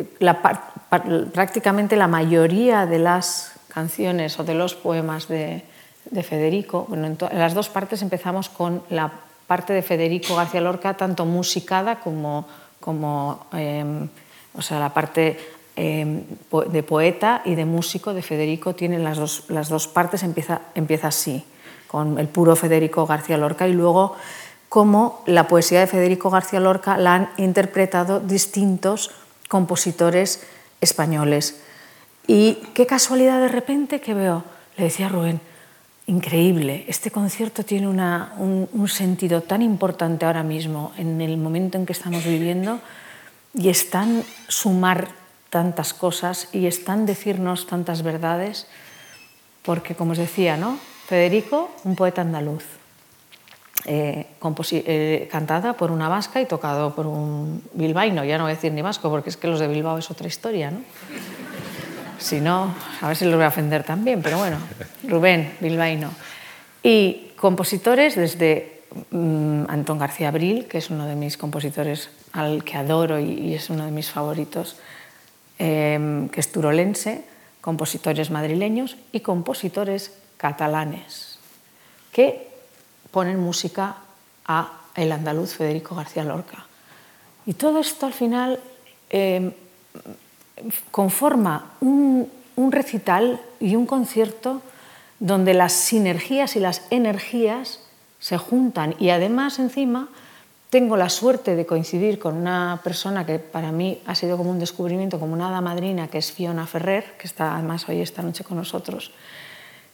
prácticamente la mayoría de las canciones o de los poemas de, Federico, bueno, en, las dos partes empezamos con la parte de Federico García Lorca, tanto musicada como, em, o sea, la parte em, de poeta y de músico de Federico tienen las dos, las dos partes, empieza, empieza así, con el puro Federico García Lorca y luego cómo la poesía de Federico García Lorca la han interpretado distintos compositores españoles. Y qué casualidad de repente que veo, le decía Rubén, increíble, este concierto tiene un, un, sentido tan importante ahora mismo, en el momento en que estamos viviendo, y están sumar tantas cosas y están decirnos tantas verdades, porque como os decía, ¿no? Federico, un poeta andaluz, eh, eh, cantada por una vasca y tocado por un bilbaíno. Ya no voy a decir ni vasco, porque es que los de Bilbao es otra historia, ¿no? Si no, a ver si los voy a ofender también, pero bueno, Rubén, bilbaíno. Y compositores desde mm, Antón García Abril, que es uno de mis compositores al que adoro y, es uno de mis favoritos, em, que es turolense, compositores madrileños y compositores catalanes, que ponen música a el andaluz Federico García Lorca. Y todo esto al final eh, conforma un, recital y un concierto donde las sinergias y las energías se juntan y además encima tengo la suerte de coincidir con una persona que para mí ha sido como un descubrimiento, como una hada madrina, que es Fiona Ferrer, que está además hoy esta noche con nosotros,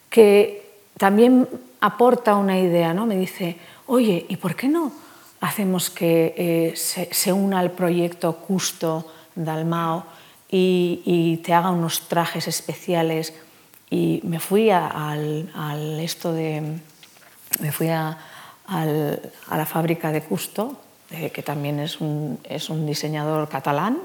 que también aporta una idea, ¿no? Me dice, oye, ¿y por qué no hacemos que eh, se, una al proyecto Custo Dalmao y, te haga unos trajes especiales? Y me fui al, esto de, me fui a, la fábrica de Custo, eh, que también es un, es un diseñador catalán,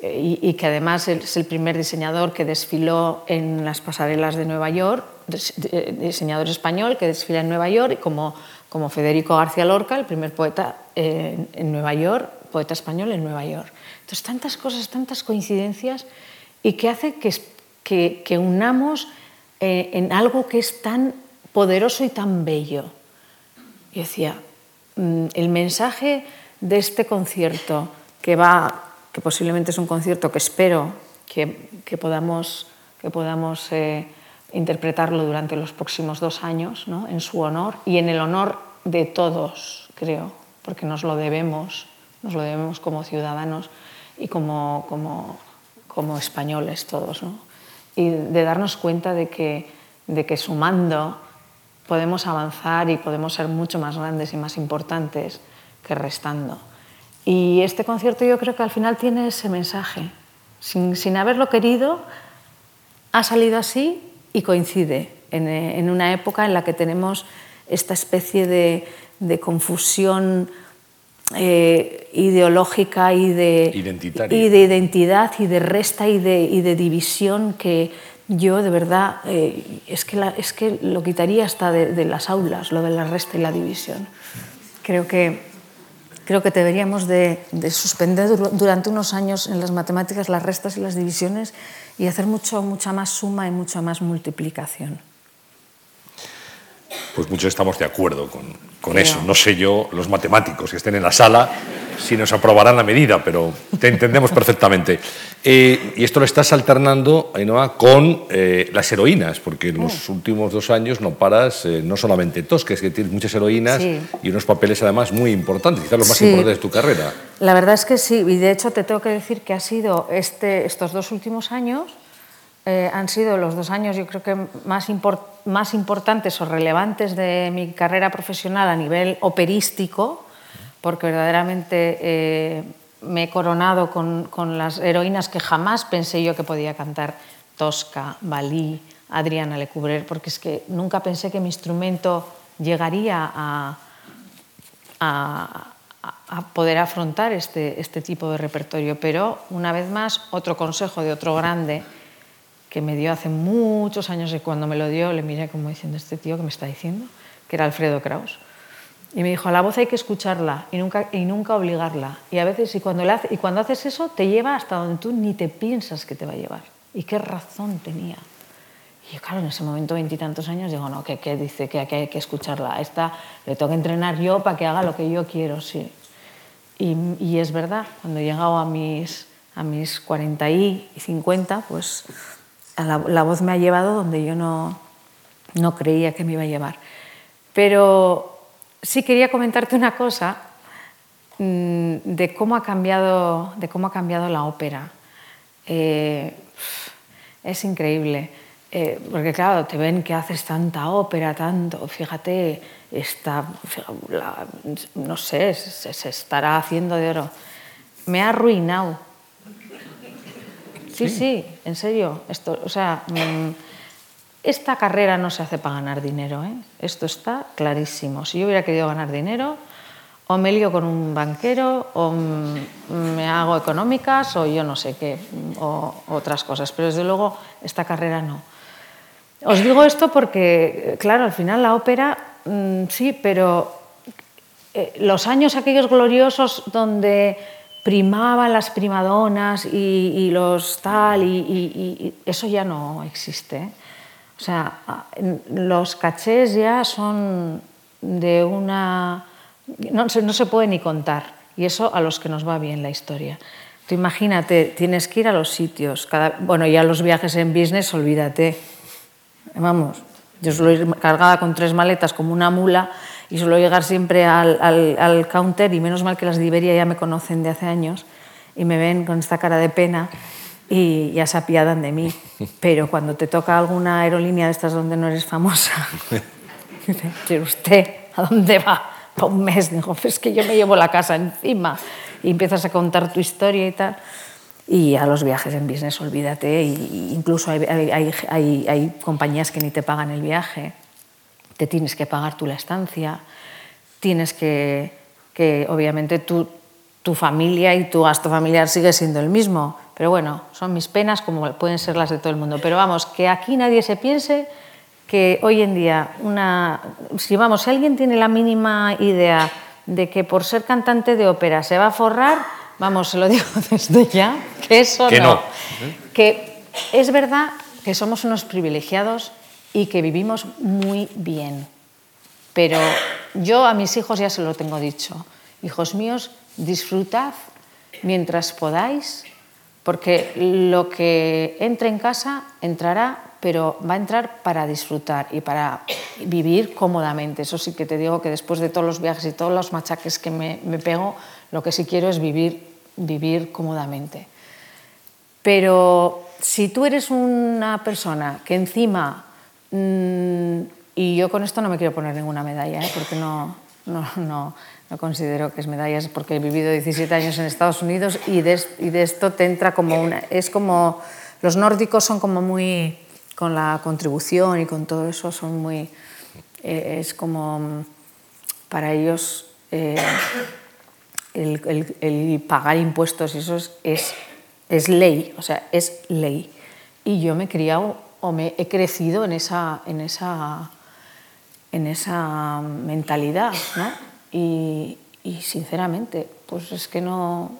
eh, y, que además es el primer diseñador que desfiló en las pasarelas de Nueva York, diseñador español que desfila en Nueva York, y como, como Federico García Lorca, el primer poeta en, Nueva York, poeta español en Nueva York. Entonces, tantas cosas, tantas coincidencias, y que hace que, que, unamos eh, en algo que es tan poderoso y tan bello. Y decía, mm, el mensaje de este concierto que va que posiblemente es un concierto que espero que, que podamos, que podamos eh, interpretarlo durante los próximos dos años, ¿no? en su honor y en el honor de todos, creo, porque nos lo debemos, nos lo debemos como ciudadanos y como, como, como españoles todos. ¿no? Y de darnos cuenta de que, de que sumando podemos avanzar y podemos ser mucho más grandes y más importantes que restando. Y este concierto yo creo que al final tiene ese mensaje. Sin, haberlo querido, ha salido así y coincide en, una época en la que tenemos esta especie de, confusión eh, ideológica y de, y de identidad y de resta y de, división que yo de verdad eh, es, que es que lo quitaría hasta de, de las aulas, lo de la resta y la división. Creo que creo que deberíamos de, suspender durante unos años en las matemáticas las restas y las divisiones y hacer mucho, mucha más suma y mucha más multiplicación. Pues muchos estamos de acuerdo con, con eso. No sé yo, los matemáticos que estén en la sala, si nos aprobarán la medida, pero te entendemos perfectamente. Eh, y esto lo estás alternando, Ainhoa, con eh, las heroínas, porque en los oh. últimos dos años no paras, eh, no solamente tos, que es que tienes muchas heroínas y unos papeles además muy importantes, quizás los más importantes de tu carrera. La verdad es que sí, y de hecho te tengo que decir que ha sido este, estos dos últimos años han sido los dos años, yo creo que más, más importantes o relevantes de mi carrera profesional a nivel operístico, porque verdaderamente eh, me he coronado con, con, las heroínas que jamás pensé yo que podía cantar, Tosca, Balí, Adriana Lecouvreur, porque es que nunca pensé que mi instrumento llegaría a, a, a poder afrontar este, este tipo de repertorio. Pero, una vez más, otro consejo de otro grande, que me dio hace muchos años y cuando me lo dio le miré como diciendo, este tío que me está diciendo, que era Alfredo Kraus. Y me dijo, a la voz hay que escucharla y nunca, y nunca obligarla. Y a veces, y cuando, le hace, y cuando haces eso, te lleva hasta donde tú ni te piensas que te va a llevar. Y qué razón tenía. Y claro, en ese momento, veintitantos años, digo, no, que, dice que, hay que escucharla. esta le tengo que entrenar yo para que haga lo que yo quiero, sí. Y, y es verdad, cuando he llegado a mis, a mis 40 y 50, pues la, voz me ha llevado donde yo no, no creía que me iba a llevar. Pero sí quería comentarte una cosa mm, de cómo ha cambiado, de cómo ha cambiado la ópera. Eh, es increíble, eh, porque claro, te ven que haces tanta ópera, tanto, fíjate, está, no sé, se estará haciendo de oro. Me ha arruinado Sí, sí, en serio. Esto, o sea, mm, esta carrera no se hace para ganar dinero. ¿eh? Esto está clarísimo. Si yo hubiera querido ganar dinero, o me lío con un banquero, o me hago económicas, o yo no sé qué, o otras cosas. Pero desde luego esta carrera no. Os digo esto porque, claro, al final la ópera, mm, sí, pero eh, los años aquellos gloriosos donde primaban las primadonas y, los tal, y, eso ya no existe. O sea, los cachés ya son de una... No, no se puede ni contar, y eso a los que nos va bien la historia. Tú imagínate, tienes que ir a los sitios, cada, bueno, ya los viajes en business, olvídate. Vamos, yo suelo ir cargada con tres maletas como una mula y suelo llegar siempre al, al, counter y menos mal que las de Iberia ya me conocen de hace años y me ven con esta cara de pena y ya se apiadan de mí. <laughs> Pero cuando te toca alguna aerolínea de estas donde no eres famosa, <laughs> <laughs> dice, ¿usted a dónde va? Para un mes. Dijo, es que yo me llevo la casa encima. Y empiezas a contar tu historia y tal. Y a los viajes en business, olvídate. Y incluso hay, hay, hay, hay compañías que ni te pagan el viaje te tienes que pagar tú la estancia, tienes que, que obviamente tu, tu familia y tu gasto familiar sigue siendo el mismo. Pero bueno, son mis penas como pueden ser las de todo el mundo. Pero vamos, que aquí nadie se piense que hoy en día, una, si, vamos, si alguien tiene la mínima idea de que por ser cantante de ópera se va a forrar, vamos, se lo digo <laughs> desde ya, que eso que no. Que es verdad que somos unos privilegiados y que vivimos muy bien. Pero yo a mis hijos ya se lo tengo dicho. Hijos míos, disfrutad mientras podáis, porque lo que entre en casa entrará, pero va a entrar para disfrutar y para vivir cómodamente. Eso sí que te digo que después de todos los viajes y todos los machaques que me, me pego, lo que sí quiero es vivir, vivir cómodamente. Pero si tú eres una persona que encima Mm, y yo con esto no me quiero poner ninguna medalla, ¿eh? porque no, no, no, no, considero que es medallas, porque he vivido 17 años en Estados Unidos y de, esto te entra como una... Es como... Los nórdicos son como muy... con la contribución y con todo eso son muy... Eh, es como... Para ellos eh, el, pagar impuestos y eso es, es, es ley, o sea, es ley. Y yo me he criado o me he crecido en esa, en esa, en esa mentalidad. ¿no? Y, y, sinceramente, pues es que no,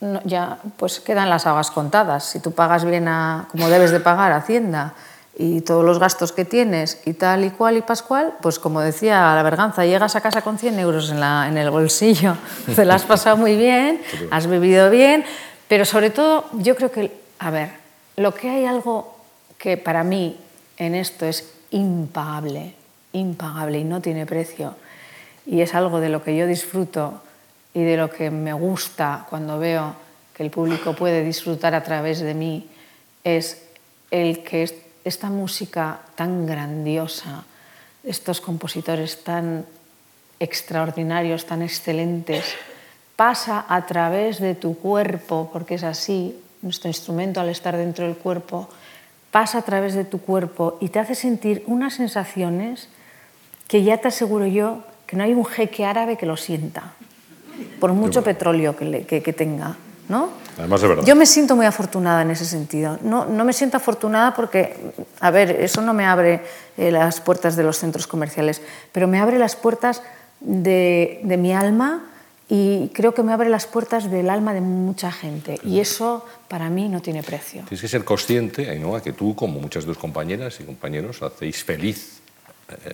no, ya pues quedan las aguas contadas. Si tú pagas bien a, como debes de pagar Hacienda y todos los gastos que tienes y tal y cual y pascual, pues como decía la verganza, llegas a casa con 100 euros en, la, en el bolsillo, <laughs> te la has pasado muy bien, has vivido bien, pero sobre todo yo creo que, a ver, lo que hay algo que para mí en esto es impagable, impagable y no tiene precio. Y es algo de lo que yo disfruto y de lo que me gusta cuando veo que el público puede disfrutar a través de mí, es el que esta música tan grandiosa, estos compositores tan extraordinarios, tan excelentes, pasa a través de tu cuerpo, porque es así, nuestro instrumento al estar dentro del cuerpo, pasa a través de tu cuerpo y te hace sentir unas sensaciones que ya te aseguro yo que no hay un jeque árabe que lo sienta, por mucho petróleo que, tenga. ¿no? Además de verdad. Yo me siento muy afortunada en ese sentido. No, no me siento afortunada porque, a ver, eso no me abre eh, las puertas de los centros comerciales, pero me abre las puertas de, de mi alma y creo que me abre las puertas del alma de mucha gente y eso para mí no tiene precio. Tienes que ser consciente, Ainhoa, que tú, como muchas de tus compañeras y compañeros, hacéis feliz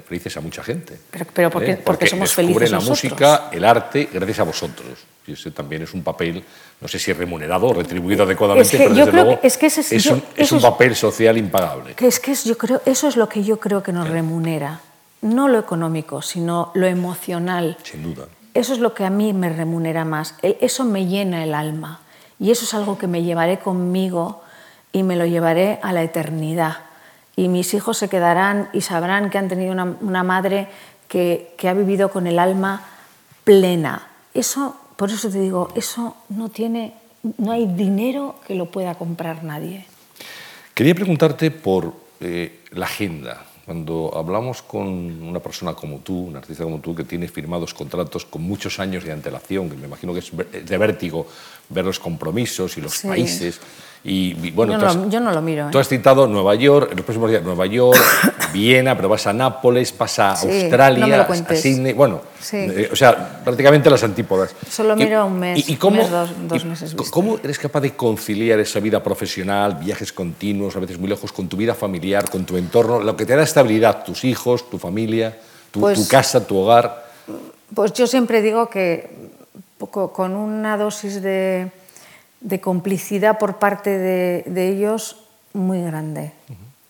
felices a mucha gente. Pero, pero porque, ¿Eh? porque, somos felices la música, el arte, gracias a vosotros. Y ese también es un papel, no sé si remunerado o retribuido adecuadamente, pero desde luego es, que es, es, un, es un, papel social impagable. Que es que yo creo, eso es lo que yo creo que nos remunera. No lo económico, sino lo emocional. Sin duda. Eso es lo que a mí me remunera más. Eso me llena el alma. Y eso es algo que me llevaré conmigo y me lo llevaré a la eternidad. Y mis hijos se quedarán y sabrán que han tenido una, madre que, que, ha vivido con el alma plena. Eso, por eso te digo, eso no tiene, no hay dinero que lo pueda comprar nadie. Quería preguntarte por eh, la agenda. Cuando hablamos con una persona como tú, un artista como tú, que tiene firmados contratos con muchos años de antelación, que me imagino que es de vértigo ver los compromisos y los países, y, bueno, yo, no, has, yo no lo miro. Tú has citado Nueva York, en los próximos días Nueva York, <coughs> Viena, pero vas a Nápoles, vas a Australia, a Sydney, bueno, eh, o sea, prácticamente las antípodas. Solo miro un mes, y, cómo, dos, dos meses. ¿Cómo eres capaz de conciliar esa vida profesional, viajes continuos, a veces muy lejos, con tu vida familiar, con tu entorno, lo que te da estabilidad, tus hijos, tu familia, tu, pues tu casa, tu hogar? Pues yo siempre digo que con una dosis de de complicidad por parte de, ellos muy grande.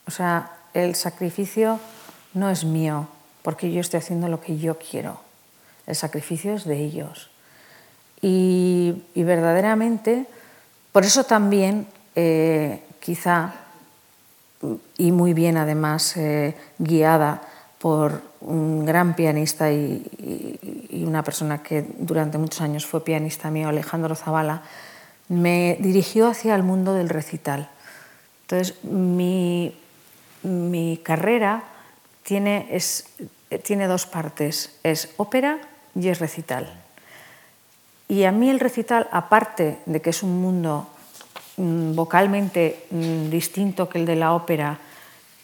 O sea, el sacrificio no es mío, porque yo estoy haciendo lo que yo quiero. El sacrificio es de ellos. Y, verdaderamente, por eso también, eh, quizá, y muy bien además eh, guiada por un gran pianista y, y, una persona que durante muchos años fue pianista mío, Alejandro Zavala, me dirigió hacia el mundo del recital. Entonces, mi, carrera tiene, es, tiene dos partes, es ópera y es recital. Y a mí el recital, aparte de que es un mundo mm, vocalmente mm, distinto que el de la ópera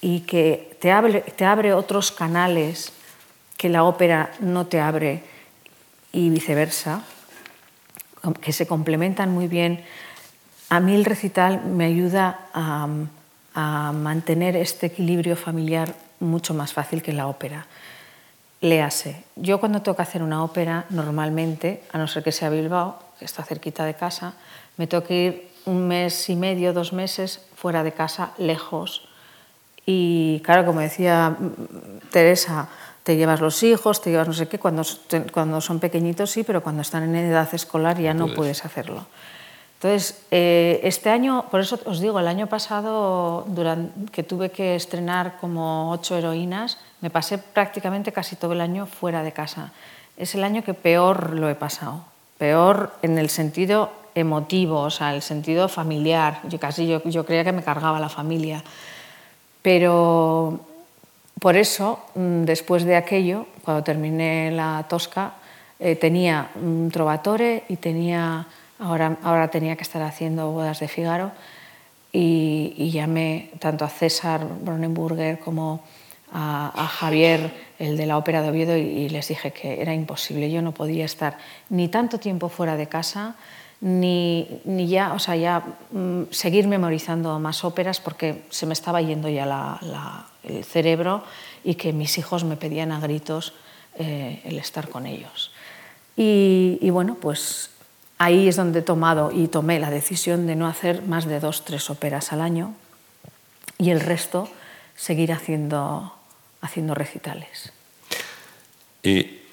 y que te abre, te abre otros canales que la ópera no te abre y viceversa, que se complementan muy bien. A mí el recital me ayuda a, mantener este equilibrio familiar mucho más fácil que la ópera. Léase, yo cuando tengo hacer una ópera, normalmente, a no ser que sea Bilbao, que está cerquita de casa, me tengo ir un mes y medio, dos meses fuera de casa, lejos. Y claro, como decía Teresa, te llevas los hijos, te llevas no sé qué, cuando, cuando son pequeñitos sí, pero cuando están en edad escolar ya no, puedes. hacerlo. Entonces, eh, este año, por eso os digo, el año pasado, durante, que tuve que estrenar como ocho heroínas, me pasé prácticamente casi todo el año fuera de casa. Es el año que peor lo he pasado. Peor en el sentido emotivo, o sea, el sentido familiar. Yo casi yo, yo creía que me cargaba la familia. Pero por eso, mm, después de aquello, cuando terminé la Tosca, eh, tenía un Trovatore y tenía, ahora, ahora tenía que estar haciendo bodas de Figaro y, llamé tanto a César Bronenburger como a, Javier, el de la ópera de Oviedo, y, les dije que era imposible. Yo no podía estar ni tanto tiempo fuera de casa, ni, ni ya, o sea, ya mm, seguir memorizando más óperas porque se me estaba yendo ya la el cerebro y que mis hijos me pedían a gritos eh, el estar con ellos. Y, bueno, pues ahí es donde he tomado y tomé la decisión de no hacer más de dos, tres óperas al año y el resto seguir haciendo, haciendo recitales.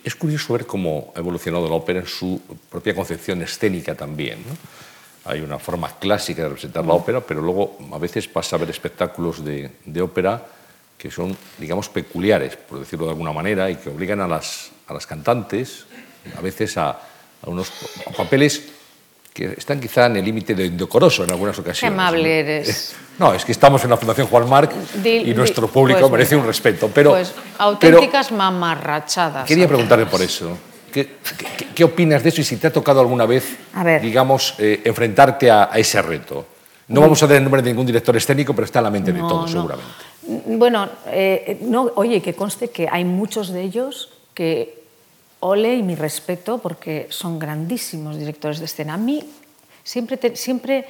Es curioso ver cómo ha evolucionado la ópera en su propia concepción escénica también. hay una forma clásica de representar la ópera, pero luego a veces pasa a ver espectáculos de, ópera que son, digamos, peculiares, por decirlo de alguna manera, y que obligan a las, a las cantantes a veces a unos papeles que están quizá en el límite de indecoroso en algunas ocasiones. Qué amable ¿no? eres. No, es que estamos en la Fundación Juan Marc y nuestro público pues merece un respeto. Pero, pues pero auténticas mamarrachadas. quería preguntarle por eso. ¿Qué, qué- qué opinas de eso y si te ha tocado alguna vez, digamos, eh, enfrentarte a, a ese reto? No vamos a dar el nombre de ningún director escénico, pero está en la mente de todos, no. seguramente. Bueno, eh, no, oye, que conste que hay muchos de ellos que ole y mi respeto porque son grandísimos directores de escena. A mí siempre, siempre,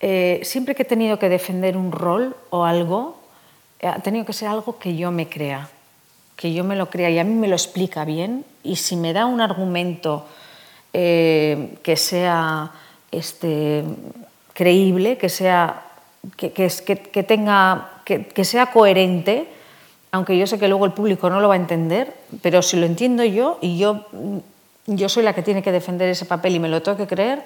eh, siempre que he tenido que defender un rol o algo, eh, ha tenido que ser algo que yo me crea, que yo me lo crea y a mí me lo explica bien y si me da un argumento eh, que sea este, creíble, que sea que- que tenga que, que sea coherente, aunque yo sé que luego el público no lo va a entender, pero si lo entiendo yo y yo, yo soy la que tiene que defender ese papel y me lo tengo que creer,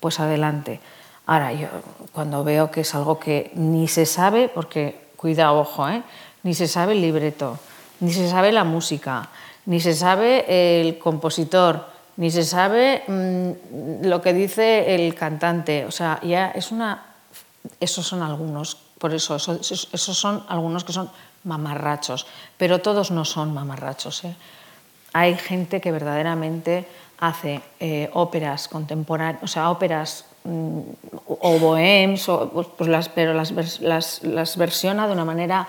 pues adelante. Ahora, yo cuando veo que es algo que ni se sabe, porque cuidado, ojo, ¿eh? ni se sabe el libreto, ni se sabe la música, ni se sabe el compositor, ni se sabe mm, lo que dice el cantante. O sea, ya es una. Esos son algunos, por eso- esos, esos son algunos que son mamarrachos, pero todos no son mamarrachos. ¿eh? Hay gente que verdaderamente hace eh, óperas contemporáneas, o sea, óperas mm, o bohems, o, pues, pues pero las, las, versiona de una manera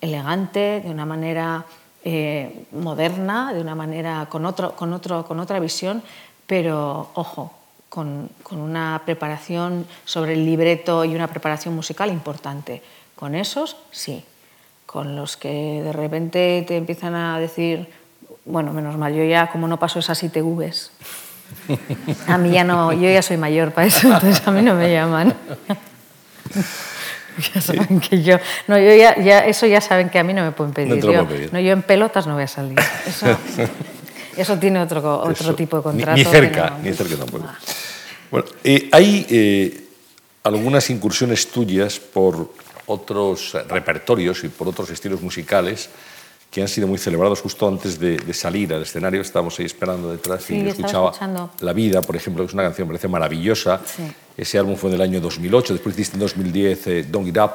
elegante, de una manera eh, moderna, de una manera con otra visión, pero ojo, con, con una preparación sobre el libreto y una preparación musical importante. Con esos, sí. Con los que de repente te empiezan a decir, bueno, menos mal, yo ya como no paso esas ITVs, a mí ya no, yo ya soy mayor para eso, <laughs> entonces a mí no me llaman. <laughs> Ya saben que yo, no, yo ya, ya- eso ya saben que a mí no me pueden pedir. No yo, pedir. no, yo en pelotas no voy a salir. Eso, <laughs> eso tiene otro, otro Eso, tipo de ni- contrato. Ni, que cerca, no- ni cerca tampoco. Bueno, eh, hay eh, algunas incursiones tuyas por otros repertorios y por otros estilos musicales que han sido muy celebrados justo antes de, de salir al escenario. Estábamos ahí esperando detrás Sí, y yo escuchaba escuchando. La Vida, por ejemplo, que es una canción que me parece maravillosa. Sí. Ese álbum fue del año 2008, después hiciste en 2010 eh, Don't Get Up.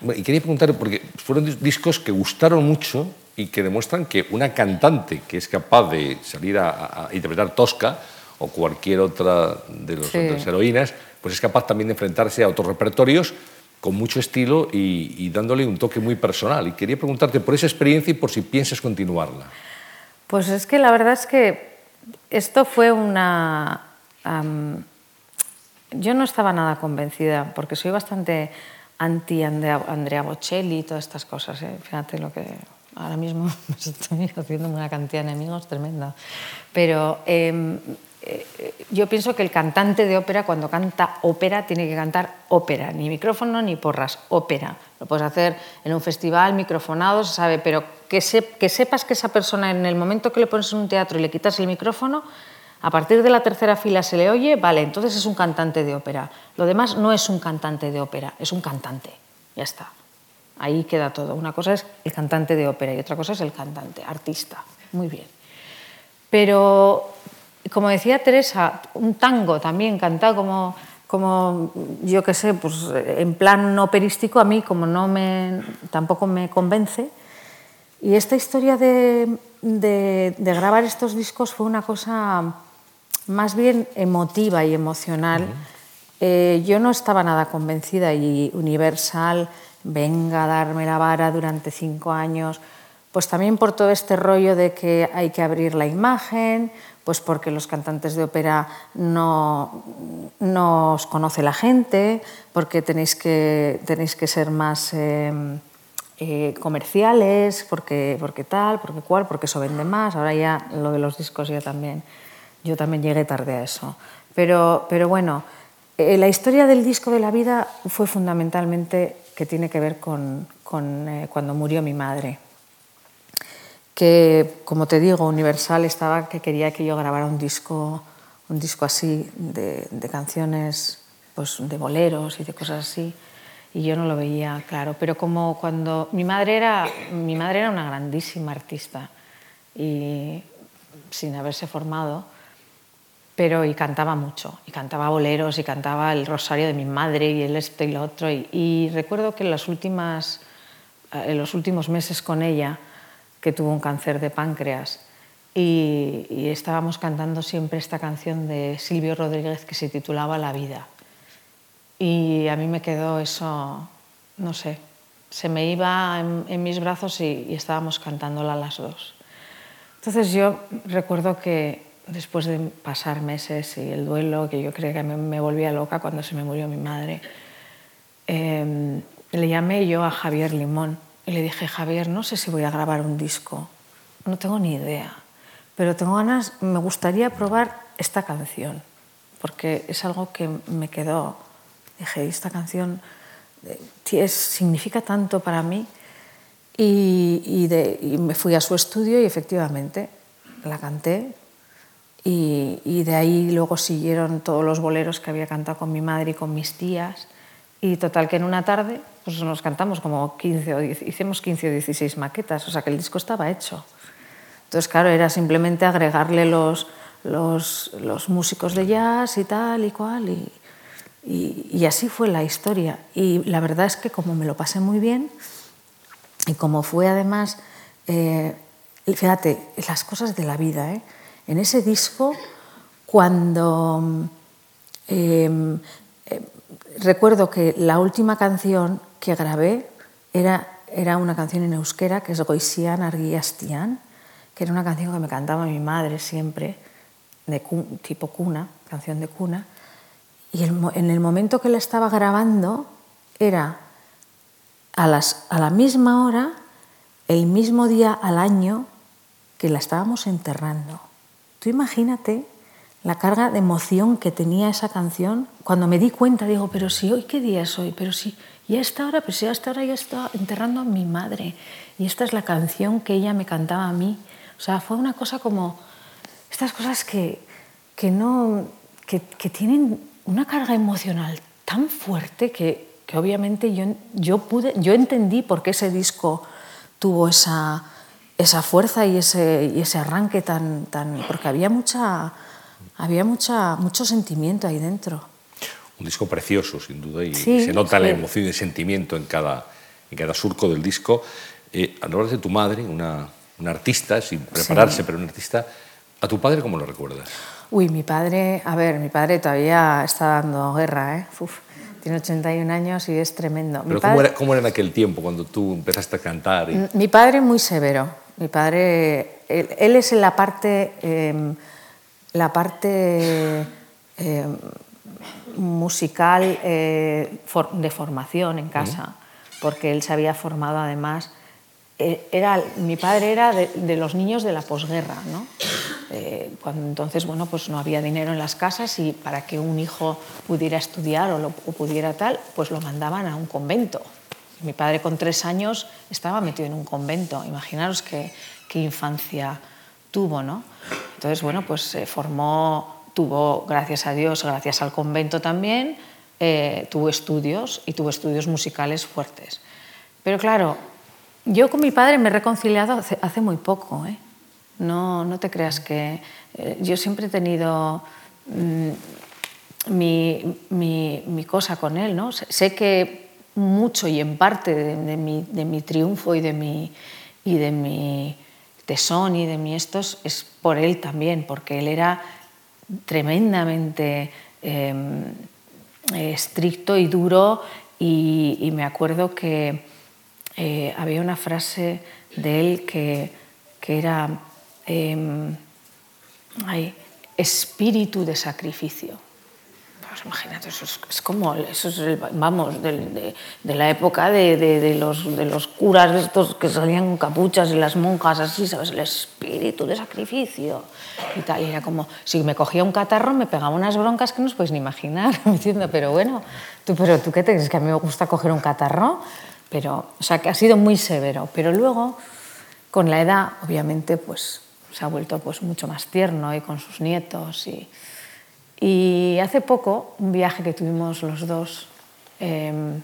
Bueno, Y quería preguntar, porque fueron dis- discos que gustaron mucho y que demuestran que una cantante que es capaz de salir a, a- interpretar Tosca o cualquier otra de, los, Sí. heroínas, pues es capaz también de enfrentarse a otros repertorios con mucho estilo y, dándole un toque muy personal. Y quería preguntarte por esa experiencia y por si piensas continuarla. Pues es que la verdad es que esto fue una... yo no estaba nada convencida, porque soy bastante anti Andrea, Andrea Bocelli y todas estas cosas. ¿eh? Fíjate lo que ahora mismo <laughs> estoy haciendo una cantidad de enemigos tremenda. Pero em, yo pienso que el cantante de ópera, cuando canta ópera, tiene que cantar ópera, ni micrófono ni porras, ópera. Lo puedes hacer en un festival, microfonado, se sabe, pero que, se- que sepas que esa persona, en el momento que le pones en un teatro y le quitas el micrófono, a partir de la tercera fila se le oye, vale, entonces es un cantante de ópera. Lo demás no es un cantante de ópera, es un cantante. Ya está. Ahí queda todo. Una cosa es el cantante de ópera y otra cosa es el cantante, artista. Muy bien. Pero, como decía Teresa, un tango también cantado como, como yo qué sé, pues en plan operístico, a mí como no me, tampoco me convence. Y esta historia de, de- de grabar estos discos fue una cosa más bien emotiva y emocional. Eh, yo no estaba nada convencida y Universal, venga a darme la vara durante cinco años, pues también por todo este rollo de que hay que abrir la imagen, pues porque los cantantes de ópera no, no os conoce la gente, porque tenéis que, tenéis que ser más eh, eh, comerciales, porque, porque tal, porque cual, porque eso vende más. Ahora ya lo de los discos ya también, yo también llegué tarde a eso. Pero, pero bueno, eh, la historia del disco de la vida fue fundamentalmente que tiene que ver con, con, eh, cuando murió mi madre que, como te digo, Universal estaba que quería que yo grabara un disco, un disco así de, de canciones pues, de boleros y de cosas así, y yo no lo veía claro. Pero como cuando mi madre era, mi madre era una grandísima artista, y sin haberse formado, pero y cantaba mucho, y cantaba boleros, y cantaba el rosario de mi madre, y el este y lo otro, y, recuerdo que en, las últimas, en los últimos meses con ella, que tuvo un cáncer de páncreas, y, estábamos cantando siempre esta canción de Silvio Rodríguez que se titulaba La vida. Y a mí me quedó eso, no sé, se me iba en, mis brazos y, estábamos cantándola las dos. Entonces yo recuerdo que después de pasar meses y el duelo, que yo creo que me, me volvía loca cuando se me murió mi madre, em, le llamé yo a Javier Limón y le dije, Javier, no sé si voy a grabar un disco, no tengo ni idea pero tengo ganas, me gustaría probar esta canción, porque es algo que me quedó, dije, esta canción eh, significa tanto para mí, y, me fui a su estudio y efectivamente la canté, y, de ahí luego siguieron todos los boleros que había cantado con mi madre y con mis tías, y total que en una tarde pues nos cantamos como 15 o 10, hicimos 15 o 16 maquetas, o sea que el disco estaba hecho. Entonces, claro, era simplemente agregarle los, los, los músicos de jazz y tal y cual. Y, y, así fue la historia. Y la verdad es que como me lo pasé muy bien y como fue además, eh, fíjate, las cosas de la vida. ¿eh? En ese disco, cuando eh, recuerdo que la última canción que grabé era, era una canción en euskera que es Goisian Argiastian que era una canción que me cantaba mi madre siempre, de tipo cuna, canción de cuna, y en el momento que la estaba grabando era a, las, a la misma hora, el mismo día al año que la estábamos enterrando. Tú imagínate la carga de emoción que tenía esa canción. Cuando me di cuenta, digo, pero si hoy qué día es hoy, pero si y a esta hora, pues si a esta hora ya estaba enterrando a mi madre. Y esta es la canción que ella me cantaba a mí. O sea, fue una cosa como estas cosas que, que no, que, que, tienen una carga emocional tan fuerte que, que obviamente yo, yo, pude, yo entendí por qué ese disco tuvo esa, esa fuerza y ese, y ese arranque tan, tan... porque había, mucha, había mucha, mucho sentimiento ahí dentro. Un disco precioso, sin duda, y se nota la emoción y el sentimiento en cada, en cada surco del disco. Eh, hablas de tu madre, una, un artista, sin prepararse, pero un artista. ¿A tu padre cómo lo recuerdas? Uy, mi padre, a ver, mi padre todavía está dando guerra, ¿eh? tiene 81 años y es tremendo. ¿Pero ¿cómo, era, ¿cómo, era, en aquel tiempo cuando tú empezaste a cantar? Y... Mi padre muy severo. Mi padre, él, es en la parte, em, la parte em, musical eh, de formación en casa, porque él se había formado además eh, era, mi padre era de, los niños de la posguerra, ¿no? Eh, cuando entonces bueno, pues no había dinero en las casas y para que un hijo pudiera estudiar o, lo, pudiera tal, pues lo mandaban a un convento. Mi padre con tres años estaba metido en un convento. Imaginaros qué, qué infancia tuvo, ¿no? Entonces, bueno, pues se formó, tuvo, gracias a Dios, gracias al convento también, eh, tuvo estudios y tuvo estudios musicales fuertes. Pero claro, yo con mi padre me he reconciliado hace, muy poco. ¿eh? No, no te creas que eh, yo siempre he tenido mm, mi, mi, cosa con él. ¿no? Sé que mucho y en parte de, mi, de mi, triunfo y de mi, y de mi tesón y de mi estos es por él también, porque él era tremendamente em, estricto y duro y, me acuerdo que eh, había una frase de él que, que era eh, espíritu de sacrificio. Pues imagínate, eso es, como, eso es vamos, de, de, la época de, de, los, de los curas estos que salían con capuchas y las monjas así, ¿sabes? El espíritu de sacrificio y tal. Y era como, si me cogía un catarro me pegaba unas broncas que no os podéis ni imaginar, <laughs> ¿me? Pero bueno, ¿tú, pero ¿tú qué te crees? ¿Que a mí me gusta coger un catarro? Pero, o sea, que ha sido muy severo. Pero luego, con la edad, obviamente, pues se ha vuelto pues, mucho más tierno y con sus nietos. Y, Y hace poco, un viaje que tuvimos los dos, eh,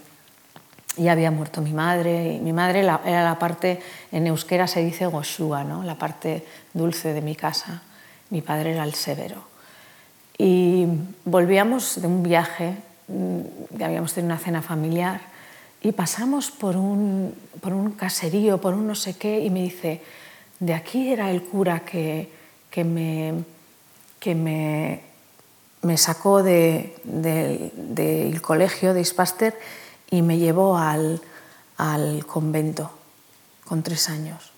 ya había muerto mi madre, y mi madre era la parte, en euskera se dice goshua, ¿no? la parte dulce de mi casa, mi padre era el severo. Y volvíamos de un viaje, mm, que habíamos tenido una cena familiar, y pasamos por un, por un caserío, por un no sé qué, y me dice, de aquí era el cura que, que me, que me, me sacó del de, de, colegio de Ispaster y me llevó al, al convento con tres años.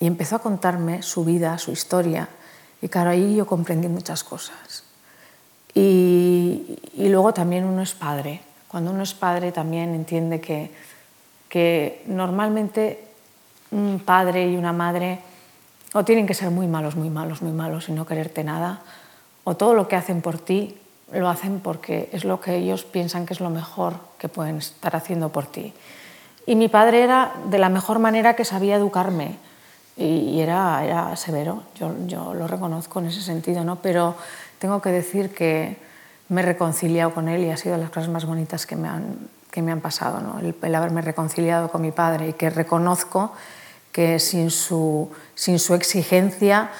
Y empezó a contarme su vida, su historia. Y claro, ahí yo comprendí muchas cosas. Y, y, luego también uno es padre. Cuando uno es padre también entiende que, que normalmente un padre y una madre o tienen que ser muy malos, muy malos, muy malos y no quererte nada, o todo lo que hacen por ti lo hacen porque es lo que ellos piensan que es lo mejor que pueden estar haciendo por ti. Y mi padre era de la mejor manera que sabía educarme y era, era severo, yo, yo, lo reconozco en ese sentido, ¿no? pero tengo que decir que me he reconciliado con él y ha sido de las cosas más bonitas que me han, que me han pasado, ¿no? el, haberme reconciliado con mi padre y que reconozco que sin su, sin su exigencia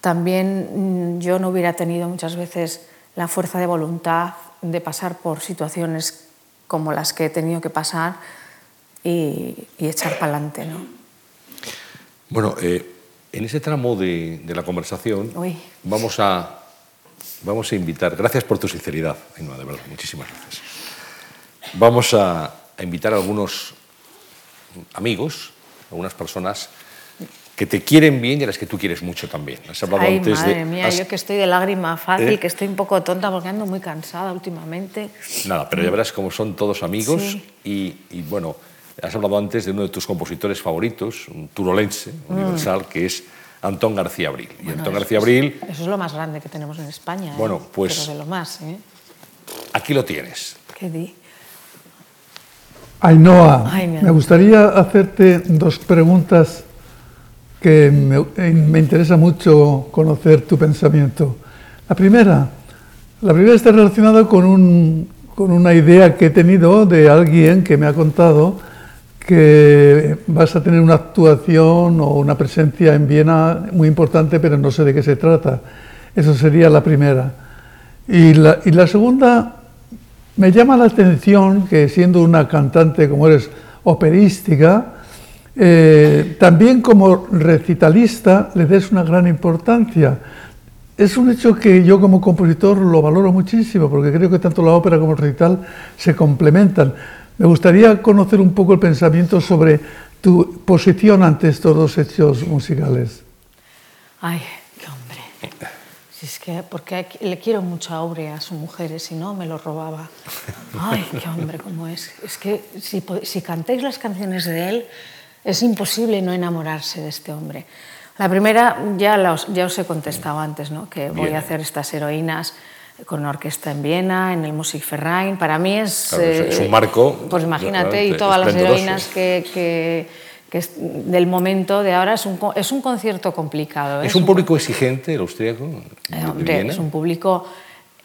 también mm, yo no hubiera tenido muchas veces la fuerza de voluntad de pasar por situaciones como las que he tenido que pasar y, y echar para adelante. ¿no? Bueno, eh, en ese tramo de, de la conversación Uy. vamos a, vamos a invitar, gracias por tu sinceridad, Ainhoa, de verdad, muchísimas gracias. Vamos a, a invitar a algunos amigos, algunas personas que te quieren bien y a las que tú quieres mucho también. Has hablado Ay, antes madre de, mía, has... yo que estoy de lágrima fácil, ¿Eh? que estoy un poco tonta porque ando muy cansada últimamente. Nada, pero ya verás cómo son todos amigos Sí. y, y, bueno, has hablado antes de uno de tus compositores favoritos, un turolense universal, mm. que es Antón García Abril. Y bueno, Antón eso, García Abril... Eso es lo más grande que tenemos en España. Bueno, ¿eh? pues... Pero de lo más, ¿eh? Aquí lo tienes. ¿Qué di? Ainhoa, Ay, me gustaría hacerte dos preguntas que me, eh, me, interesa mucho conocer tu pensamiento. La primera, la primera está relacionada con, un, con una idea que he tenido de alguien que me ha contado que vas a tener una actuación o una presencia en Viena muy importante, pero no sé de qué se trata. Eso sería la primera. Y la, y la segunda, me llama la atención que siendo una cantante como eres operística, eh, también como recitalista le des una gran importancia. Es un hecho que yo como compositor lo valoro muchísimo porque creo que tanto la ópera como el recital se complementan. Me gustaría conocer un poco el pensamiento sobre tu posición ante estos dos hechos musicales. Ay, qué hombre. Si es que, porque le quiero mucho a Aurea, a su mujer, si no me lo robaba. Ay, qué hombre, cómo es. Es que si, si las canciones de él, es imposible no enamorarse de este hombre. La primera ya, los, ya os he contestado antes, ¿no? que voy a hacer estas heroínas con orquesta en Viena, en el Musikverein. Para mí es... Claro, eh, es un marco... Pues imagínate, y todas las heroínas que, que, que es del momento de ahora es un, es un concierto complicado. ¿Es, ¿Es un, un público exigente el austríaco? Eh, hombre, es un público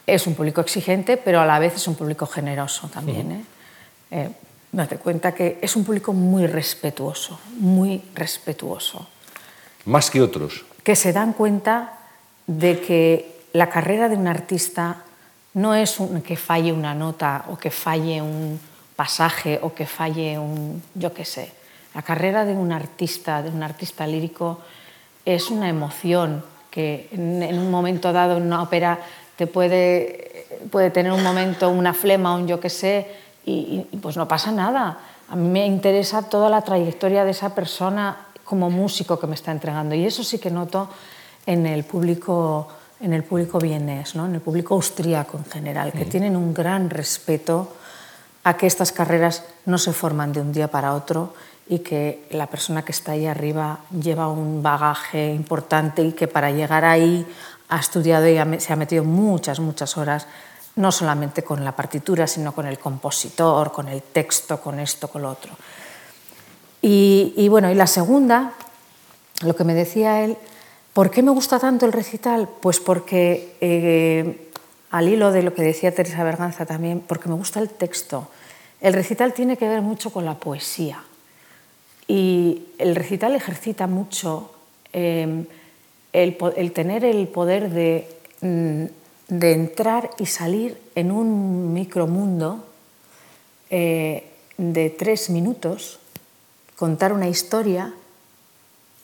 es un público exigente, pero a la vez es un público generoso también. Uh -huh. ¿eh? Date cuenta que es un público muy respetuoso, muy respetuoso. Más que otros. Que se dan cuenta de que la carrera de un artista no es un, que falle una nota o que falle un pasaje o que falle un, yo qué sé. La carrera de un artista, de un artista lírico, es una emoción que en, en un momento dado en una ópera te puede, puede tener un momento, una flema, un yo qué sé, y, y, pues no pasa nada. A mí me interesa toda la trayectoria de esa persona como músico que me está entregando y eso sí que noto en el público en el público vienés, ¿no? en el público austríaco en general, que tienen un gran respeto a que estas carreras no se forman de un día para otro y que la persona que está ahí arriba lleva un bagaje importante y que para llegar ahí ha estudiado y se ha metido muchas, muchas horas no solamente con la partitura, sino con el compositor, con el texto, con esto, con lo otro. Y, bueno, y la segunda, lo que me decía él, ¿por qué me gusta tanto el recital? Pues porque eh, al hilo de lo que decía Teresa Berganza también, porque me gusta el texto. El recital tiene que ver mucho con la poesía y el recital ejercita mucho em, el, tener el poder mm, de, entrar y salir en un micromundo eh, de tres minutos, contar una historia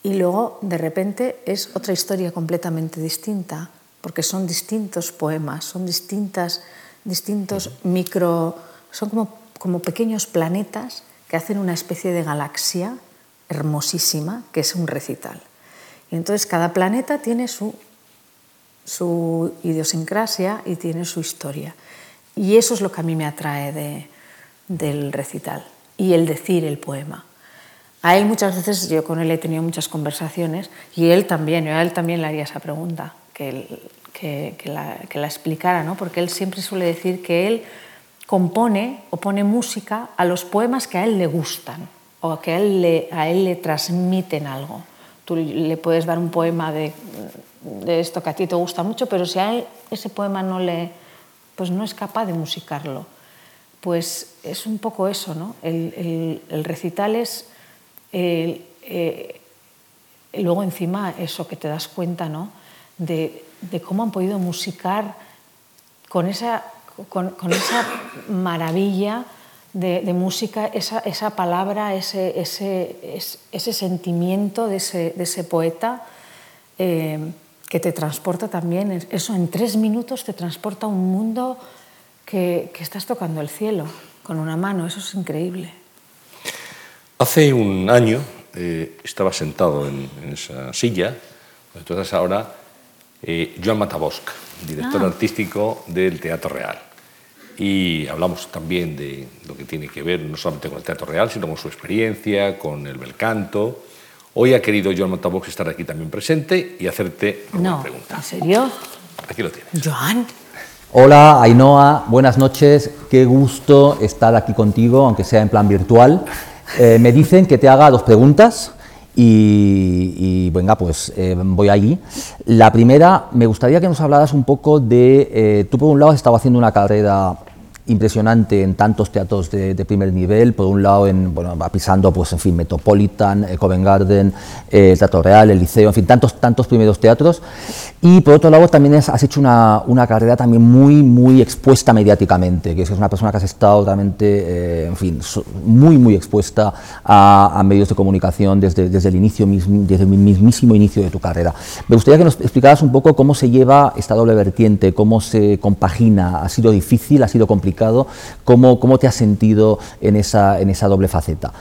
y luego de repente es otra historia completamente distinta, porque son distintos poemas, son distintas, distintos micro, son como, como pequeños planetas que hacen una especie de galaxia hermosísima que es un recital. Y entonces cada planeta tiene su, su idiosincrasia y tiene su historia. Y eso es lo que a mí me atrae de, del recital y el decir el poema. A él muchas veces, yo con él he tenido muchas conversaciones y él también, yo a él también le haría esa pregunta, que, que, la, que la, explicara, ¿no? porque él siempre suele decir que él compone o pone música a los poemas que a él le gustan o que a él a él le transmiten algo. Tú le puedes dar un poema de, de, esto que a ti te gusta mucho, pero si a ese poema no le, pues no es capaz de musicarlo, pues es un poco eso, ¿no? El, el, recital es eh, luego encima eso que te das cuenta ¿no? de, cómo han podido musicar con esa, con, esa maravilla de, música, esa, esa, palabra, ese, ese, ese sentimiento de ese, de ese poeta eh, que te transporta también, eso en tres minutos te transporta a un mundo que, que estás tocando el cielo con una mano, eso es increíble. Hace un año eh, estaba sentado en, esa silla, entonces ahora eh, Joan Matabosch, director ah. artístico del Teatro Real. Y hablamos también de lo que tiene que ver no solamente con el Teatro Real, sino con su experiencia, con el bel canto. Hoy ha querido Joan Matabosch estar aquí también presente y hacerte una pregunta. ¿En serio? Aquí lo tienes. Joan. Hola, Ainhoa, buenas noches. Qué gusto estar aquí contigo, aunque sea en plan virtual. Eh, me dicen que te haga dos preguntas y, venga, pues eh, voy allí. La primera, me gustaría que nos hablaras un poco de, eh, tú por un lado has estado haciendo una carrera impresionante en tantos teatros de, primer nivel, por un lado en, bueno, pisando pues, en fin, Metropolitan, Covent Garden, el Teatro Real, el Liceo, en fin, tantos, tantos primeros teatros, y por otro lado también has hecho una, una, carrera también muy, muy expuesta mediáticamente, que es una persona que has estado realmente, eh, en fin, muy, muy expuesta a, medios de comunicación desde, desde el inicio, desde el mismísimo inicio de tu carrera. Me gustaría que nos explicaras un poco cómo se lleva esta doble vertiente, cómo se compagina, ha sido difícil, ha sido complicado, cómo, cómo te has sentido en esa, en esa doble faceta.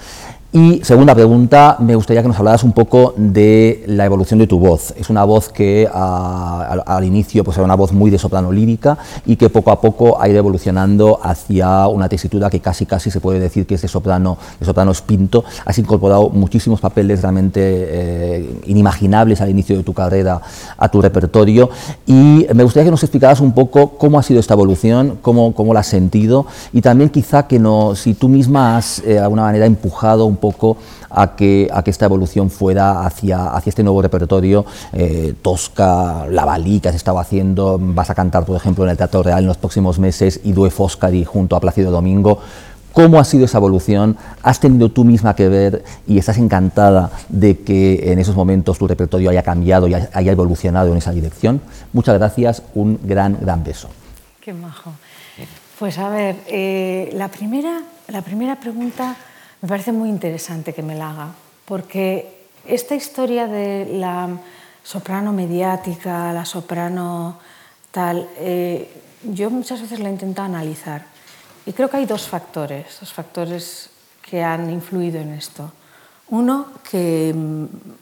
Y segunda pregunta, me gustaría que nos hablaras un poco de la evolución de tu voz. Es una voz que al inicio pues, era una voz muy de soprano lírica y que poco a poco ha ido evolucionando hacia una tesitura que casi casi se puede decir que es de soprano, de soprano espinto. Has incorporado muchísimos papeles realmente eh, inimaginables al inicio de tu carrera a tu repertorio y me gustaría que nos explicaras un poco cómo ha sido esta evolución, cómo, cómo la has sentido y también quizá que no, si tú misma has eh, de alguna manera empujado un poco a que, a que esta evolución fuera hacia, hacia este nuevo repertorio, eh, Tosca, Lavalí, que has estado haciendo, vas a cantar, por ejemplo, en el Teatro Real en los próximos meses, y Due Foscari junto a Plácido Domingo. ¿Cómo ha sido esa evolución? ¿Has tenido tú misma que ver y estás encantada de que en esos momentos tu repertorio haya cambiado y haya evolucionado en esa dirección? Muchas gracias, un gran, gran beso. Qué majo. Pues a ver, eh, la, primera, la primera pregunta me parece muy interesante que me la haga, porque esta historia de la soprano mediática, la soprano tal, eh, yo muchas veces la he intentado analizar y creo que hay dos factores, dos factores que han influido en esto. Uno, que,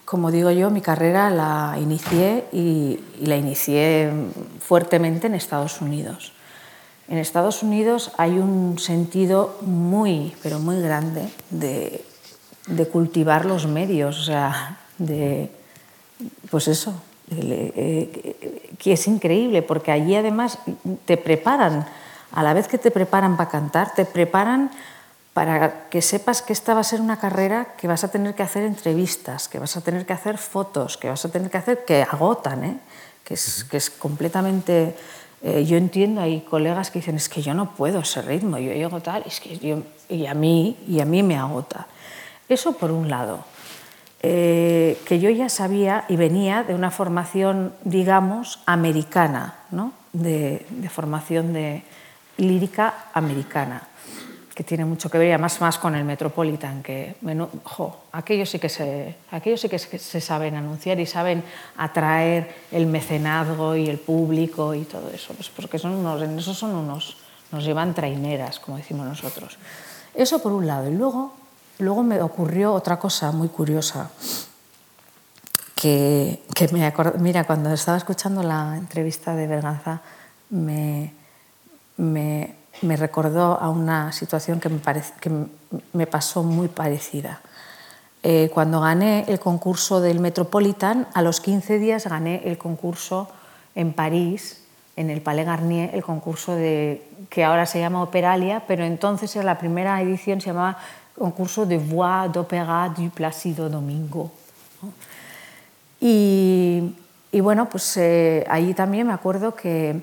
como digo yo, mi carrera la inicié y la inicié fuertemente en Estados Unidos. En Estados Unidos hay un sentido muy, pero muy grande de, cultivar los medios, o sea, de, pues eso, eh, que es increíble, porque allí además te preparan, a la vez que te preparan para cantar, te preparan para que sepas que esta va a ser una carrera que vas a tener que hacer entrevistas, que vas a tener que hacer fotos, que vas a tener que hacer, que agotan, ¿eh? que, es, que es completamente Eh, yo entiendo, hay colegas que dicen, es que yo no puedo ese ritmo, yo llego tal, es que yo, y, a mí, y a mí me agota. Eso por un lado, eh, que yo ya sabía y venía de una formación, digamos, americana, ¿no? de, de formación de lírica americana que tiene mucho que ver, y además más con el Metropolitan, que jo, aquellos, sí que se, aquellos sí que se saben anunciar y saben atraer el mecenazgo y el público y todo eso, pues porque son unos, en eso son unos, nos llevan traineras, como decimos nosotros. Eso por un lado. Y luego, luego me ocurrió otra cosa muy curiosa, que, que me mira, cuando estaba escuchando la entrevista de Berganza, me, me me recordó a una situación que me, que me pasó muy parecida. Eh, cuando gané el concurso del Metropolitan, a los 15 días gané el concurso en París, en el Palais Garnier, el concurso de, que ahora se llama Operalia, pero entonces en la primera edición se llamaba concurso de voix d'opéra du Plácido Domingo. Y, y, bueno, pues eh, ahí también me acuerdo que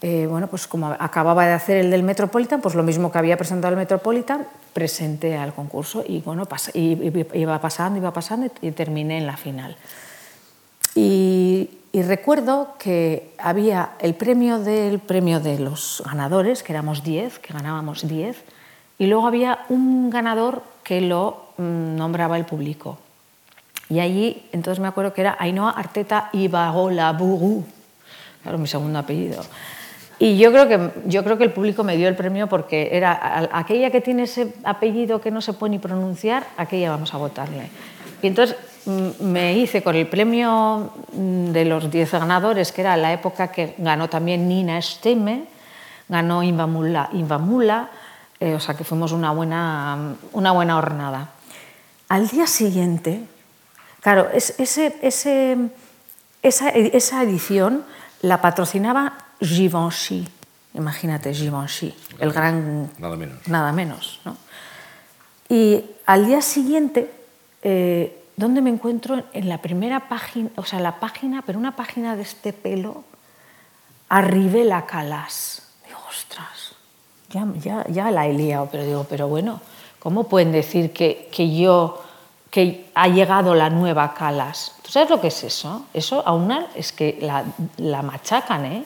eh, bueno, pues como acababa de hacer el del Metropolitan, pues lo mismo que había presentado el Metropolitan, presenté al concurso y bueno, iba pasando, iba pasando y terminé en la final. Y, recuerdo que había el premio del premio de los ganadores, que éramos 10, que ganábamos 10, y luego había un ganador que lo mm, nombraba el público. Y allí, entonces me acuerdo que era Ainhoa Arteta Ibagola Buru, claro, mi segundo apellido. Y yo creo, que, yo creo que el público me dio el premio porque era aquella que tiene ese apellido que no se puede ni pronunciar, aquella vamos a votarle. Y entonces mm, me hice con el premio mm, de los 10 ganadores, que era la época que ganó también Nina Stemme, ganó Invamula, Invamula eh, o sea que fuimos una buena, una buena jornada. Al día siguiente, claro, ese, ese, esa, esa edición la patrocinaba Givenchy. Imagínate, Givenchy, el gran... Nada menos. Nada menos, ¿no? Y al día siguiente, eh, ¿dónde me encuentro? En la primera página, o sea, la página, pero una página de este pelo, la Calas. Digo, ostras, ya, ya, ya la he liado, pero digo, pero bueno, ¿cómo pueden decir que, que yo que ha llegado la nueva Calas. ¿Tú sabes lo que es eso? Eso a una es que la, la machacan, ¿eh?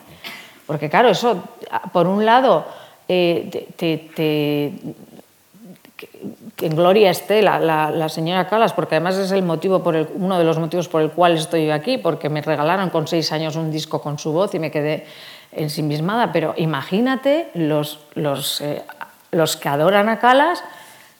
Porque claro, eso, por un lado, eh, te, que en gloria esté la, la, señora Calas, porque además es el motivo por el, uno de los motivos por el cual estoy aquí, porque me regalaron con seis años un disco con su voz y me quedé ensimismada. Pero imagínate los, los, eh, los que adoran a Calas,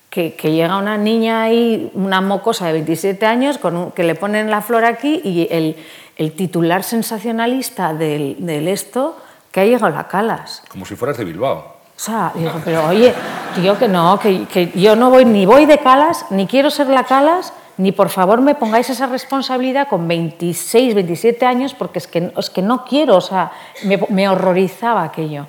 que, que, llega una niña ahí, una mocosa de 27 años, con que le ponen la flor aquí y el, el titular sensacionalista del, del esto que ha llegado la Calas. Como si fueras de Bilbao. O sea, digo, pero oye, tío, que no, que, que, yo no voy, ni voy de Calas, ni quiero ser la Calas, ni por favor me pongáis esa responsabilidad con 26, 27 años, porque es que, es que no quiero, o sea, me, me horrorizaba aquello.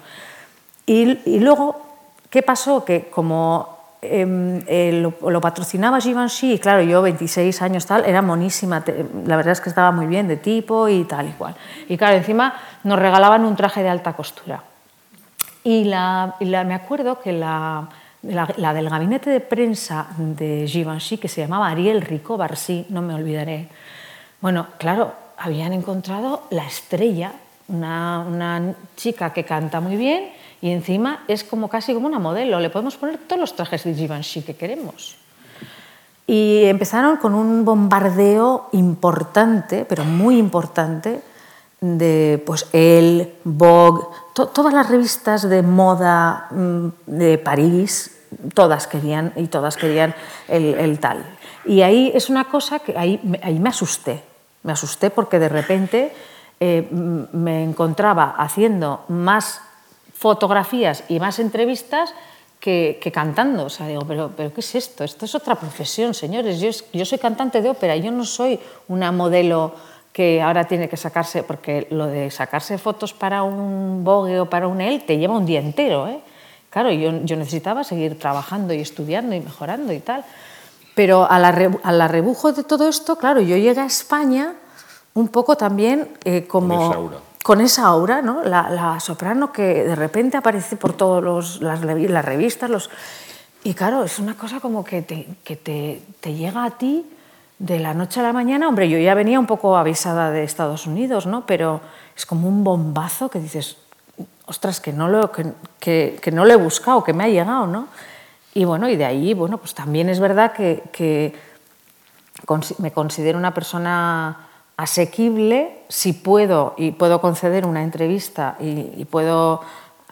Y, y, luego, ¿qué pasó? Que como Em, eh, lo, patrocinaba Givenchy y claro, yo 26 años tal, era monísima, la verdad es que estaba muy bien de tipo y tal y cual. Y claro, encima nos regalaban un traje de alta costura. Y, la, me acuerdo que la, la, del gabinete de prensa de Givenchy, que se llamaba Ariel Rico Barcy, no me olvidaré, bueno, claro, habían encontrado la estrella, una, una chica que canta muy bien, y encima es como casi como una modelo, le podemos poner todos los trajes de Givenchy que queremos. Y empezaron con un bombardeo importante, pero muy importante, de pues El, Vogue, todas las revistas de moda mm, de París, todas querían y todas querían el, tal. Y ahí es una cosa que ahí, ahí me asusté, me asusté porque de repente eh, me encontraba haciendo más fotografías y más entrevistas que, cantando. O sea, digo, pero, pero ¿qué es esto? Esto es otra profesión, señores. Yo, yo soy cantante de ópera, yo no soy una modelo que ahora tiene que sacarse, porque lo de sacarse fotos para un Vogue o para un EL te lleva un día entero. ¿eh? Claro, yo, yo necesitaba seguir trabajando y estudiando y mejorando y tal. Pero a la, a la rebujo de todo esto, claro, yo llegué a España un poco también eh, como con esa aura, ¿no? La, soprano que de repente aparece por todas las, revistas. Los... Y claro, es una cosa como que, te, que te, te, llega a ti de la noche a la mañana. Hombre, yo ya venía un poco avisada de Estados Unidos, ¿no? pero es como un bombazo que dices, ostras, que no lo, que, que, no lo he buscado, que me ha llegado. ¿no? Y bueno, y de ahí, bueno, pues también es verdad que, que me considero una persona asequible si puedo y puedo conceder una entrevista y, puedo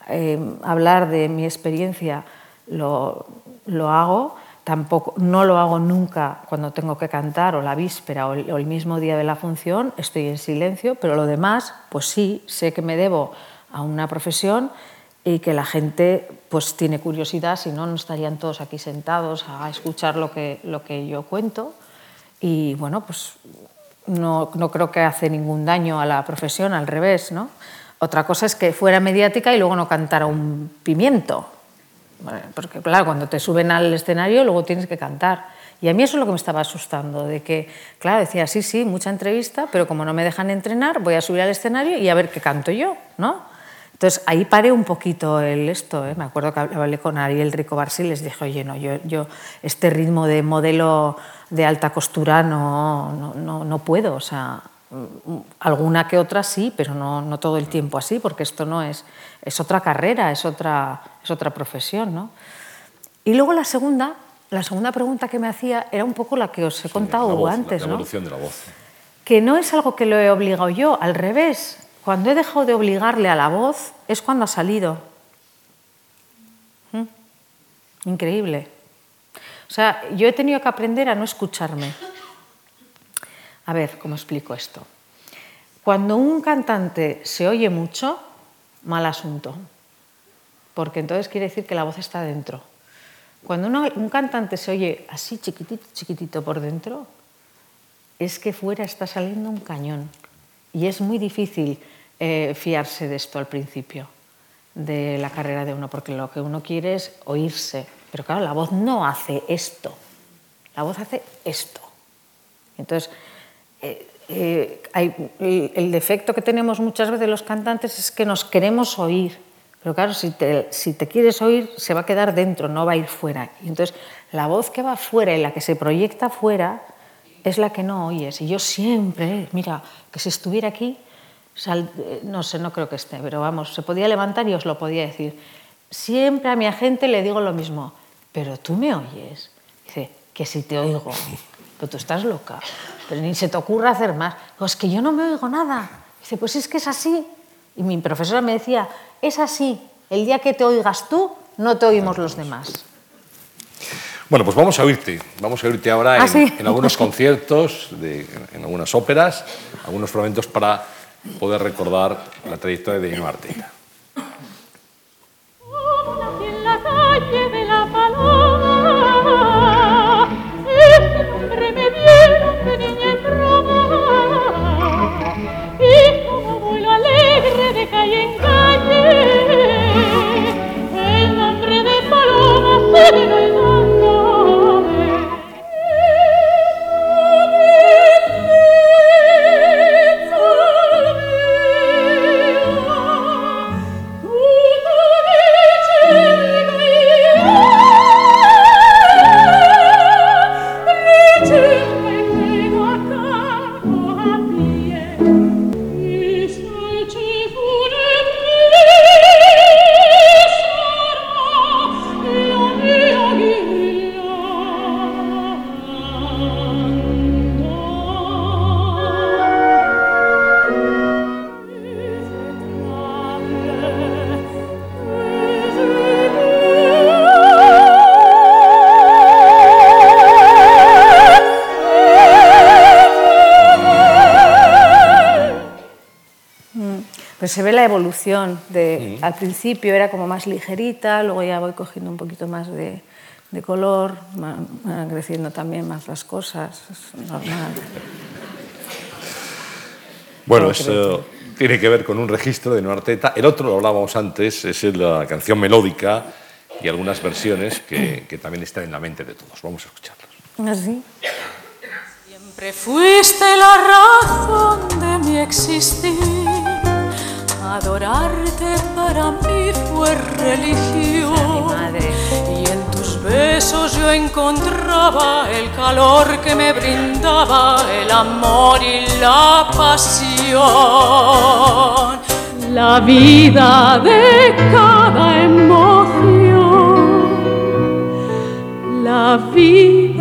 eh, hablar de mi experiencia, lo, lo, hago. Tampoco, no lo hago nunca cuando tengo que cantar o la víspera o el, mismo día de la función, estoy en silencio, pero lo demás, pues sí, sé que me debo a una profesión y que la gente pues tiene curiosidad, si no, no estarían todos aquí sentados a escuchar lo que, lo que yo cuento. Y bueno, pues no, no, creo que hace ningún daño a la profesión, al revés. ¿no? Otra cosa es que fuera mediática y luego no cantara un pimiento. Porque claro, cuando te suben al escenario luego tienes que cantar. Y a mí eso es lo que me estaba asustando, de que, claro, decía, sí, sí, mucha entrevista, pero como no me dejan entrenar, voy a subir al escenario y a ver qué canto yo, ¿no? Entonces ahí paré un poquito el esto, ¿eh? me acuerdo que hablé con Ariel Rico Barsi y les dije, oye, no, yo, yo este ritmo de modelo de alta costura no, no, no, puedo. O sea, alguna que otra sí, pero no, no, todo el tiempo así, porque esto no es, es otra carrera, es otra, es otra profesión. ¿no? Y luego la segunda, la segunda pregunta que me hacía era un poco la que os he contado antes. La evolución de la voz. Que no es algo que lo he obligado yo, al revés. Cuando he dejado de obligarle a la voz es cuando ha salido. ¿Mm? Increíble. O sea, yo he tenido que aprender a no escucharme. A ver, ¿cómo explico esto? Cuando un cantante se oye mucho, mal asunto, porque entonces quiere decir que la voz está dentro. Cuando un cantante se oye así chiquitito, chiquitito por dentro, es que fuera está saliendo un cañón. Y es muy difícil eh, fiarse de esto al principio de la carrera de uno, porque lo que uno quiere es oírse, pero claro, la voz no hace esto, la voz hace esto. Entonces, eh, eh, el, defecto que tenemos muchas veces los cantantes es que nos queremos oír, pero claro, si te, si te quieres oír, se va a quedar dentro, no va a ir fuera. Y entonces, la voz que va fuera y la que se proyecta fuera es la que no oyes. Y yo siempre, mira, que si estuviera aquí, eh, no sé, no creo que esté, pero vamos, se podía levantar y os lo podía decir. Siempre a mi agente le digo lo mismo, pero tú me oyes. Dice, que si te oigo, pero tú estás loca, pero ni se te ocurra hacer más. Pues que yo no me oigo nada. Dice, pues es que es así. Y mi profesora me decía, es así, el día que te oigas tú, no te oímos los demás. Bueno, pues vamos a oírte. Vamos a oírte ahora ah, en, algunos conciertos, en algunas óperas, algunos fragmentos para poder recordar la trayectoria de Dino Arteta. Se ve la evolución. De, Al principio era como más ligerita, luego ya voy cogiendo un poquito más de, color, van creciendo también más las cosas, es normal. Bueno, eso tiene que ver con un registro de Noarteta. El otro, lo hablábamos antes, es la canción melódica y algunas versiones que, que también están en la mente de todos. Vamos a escucharlos. ¿Así? Siempre fuiste la razón de mi existir Adorarte para mí fue religión. Y en tus besos yo encontraba el calor que me brindaba el amor y la pasión. La vida de cada emoción. La vida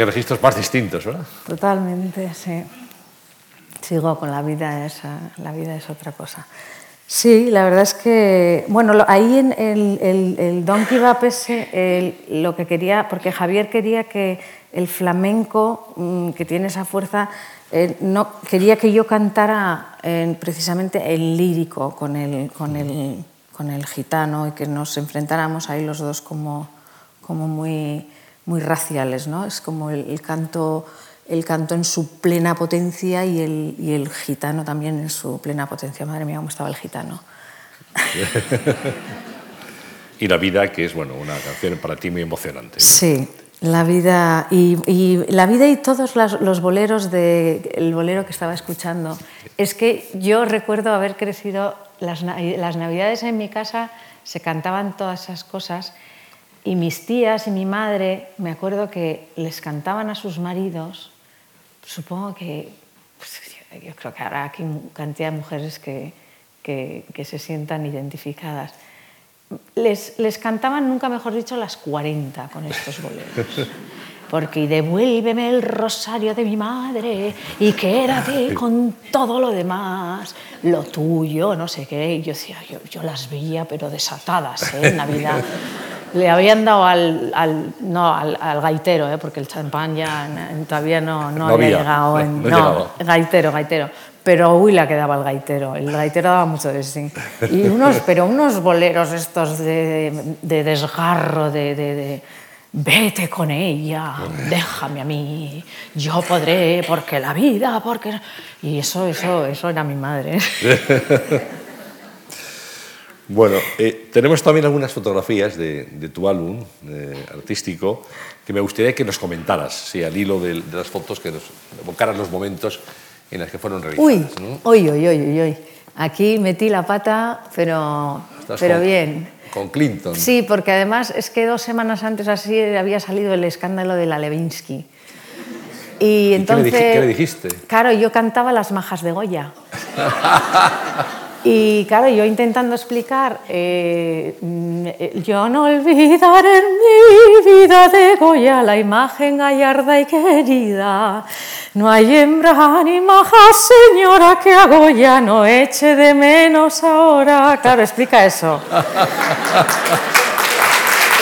Qué registros más distintos, ¿verdad? Totalmente, sí. Sigo con la vida, esa, la vida es otra cosa. Sí, la verdad es que, bueno, ahí en el, Don Kebab ese, el- lo que quería, porque Javier quería que el flamenco, mm, que tiene esa fuerza, eh, no, quería que yo cantara eh, precisamente el lírico con el, con, el, con el gitano y que nos enfrentáramos ahí los dos como, como muy, muy raciales, ¿no? Es como el, el canto, el canto en su plena potencia y el, y el gitano también en su plena potencia. Madre mía, cómo estaba el gitano. <laughs> Y La vida, que es bueno, una canción para ti muy emocionante. Sí, la vida y, y la vida y todos las- los boleros de el bolero que estaba escuchando. Es que yo recuerdo haber crecido las, las navidades en mi casa se cantaban todas esas cosas y mis tías y mi madre me acuerdo que les cantaban a sus maridos. Supongo que pues, yo- yo creo que habrá aquí cantidad de mujeres que, que- que se sientan identificadas les, les cantaban, nunca mejor dicho, las 40 con estos boleros. <laughs> Porque devuélveme el rosario de mi madre y quédate con todo lo demás, lo tuyo, no sé qué. Y yo decía, yo, yo las veía, pero desatadas ¿eh? en Navidad. <laughs> Le habían dado al, al- no, al, al gaitero, ¿eh? porque el champán ya todavía no, no, No había había, llegado. no, en- no. Gaitero, gaitero. Pero uy, la que daba el gaitero. El gaitero daba mucho de sí. Y unos, pero unos boleros estos de, de desgarro, de, de- de, vete con ella, déjame a mí, yo podré, porque la vida, porque... Y eso, eso, eso era mi madre. <laughs> Bueno, eh, tenemos también algunas fotografías de, de tu álbum eh, artístico que me gustaría que nos comentaras, sí, al hilo de, de las fotos, que nos evocaras los momentos en los que fueron realizadas. Uy, ¿no? uy, uy, uy, uy, uy. Aquí metí la pata, pero, pero con- bien. Con Clinton. Sí, porque además es que dos semanas antes así había salido el escándalo de la Levinsky. Y qué le entonces. qué le dijiste? Claro, yo cantaba las majas de Goya. <laughs> Y claro, yo intentando explicar, eh, mm, yo no olvidaré en mi vida de Goya la imagen gallarda y querida. No hay hembra ni maja señora que a Goya no eche de menos ahora. Claro, explica eso. <laughs>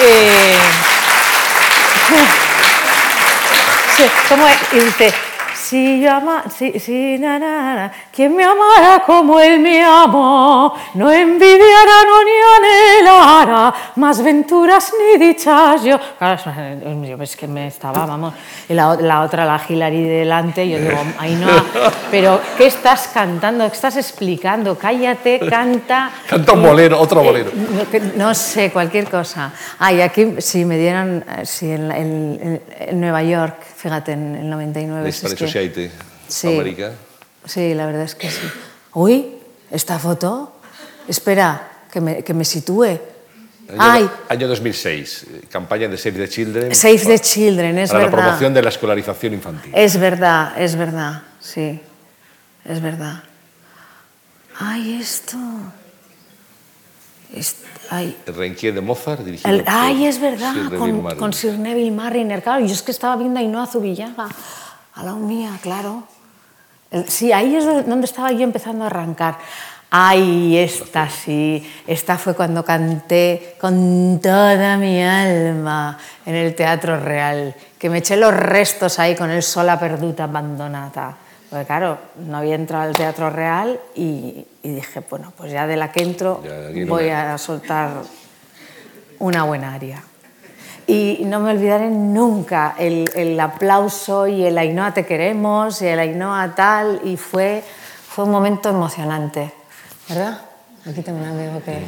Eh, <laughs> Sí, ¿cómo es? Y si yo ama, si, si, na, na, na, quien me amara como él me amó, no envidiara no ni anhelara más venturas ni dichas. Yo, claro, yo es que me estaba, vamos, y la, la otra, la Hilary delante, yo digo, ay no, pero ¿qué estás cantando? ¿Qué estás explicando? Cállate, canta. Canta un bolero, otro bolero. No, que- no sé, cualquier cosa. Ah, y aquí si me dieran, eh, sí, en, la- en- en- en Nueva York, fíjate, en el 99. La Sí. América. Sí, la verdad es que sí. Uy, esta foto. Espera, que me, que me sitúe. Año, Ay, año 2006, eh, campaña de Save the Children. Save the para- Children, es para verdad. la promoción de la escolarización infantil. Es verdad, es verdad, sí, es verdad. Ay, esto. Es- ay, El Requiem de Mozart, dirigido El- por ay, es verdad, Sir con, con Sir Neville Mariner. Claro, yo es que estaba viendo a Ainhoa Zubillaga. A la mía, claro. Sí, ahí es donde estaba yo empezando a arrancar. Ay, esta sí, esta fue cuando canté con toda mi alma en el Teatro Real, que me eché los restos ahí con el sola perduta abandonada. Porque claro, no había entrado al Teatro Real y, dije, bueno, pues ya de la que entro voy a soltar una buena aria. Y no me olvidaré nunca el, el aplauso y el Ainhoa te queremos y el Ainhoa tal, y fue, fue un momento emocionante, ¿verdad? Aquí tengo un amigo que...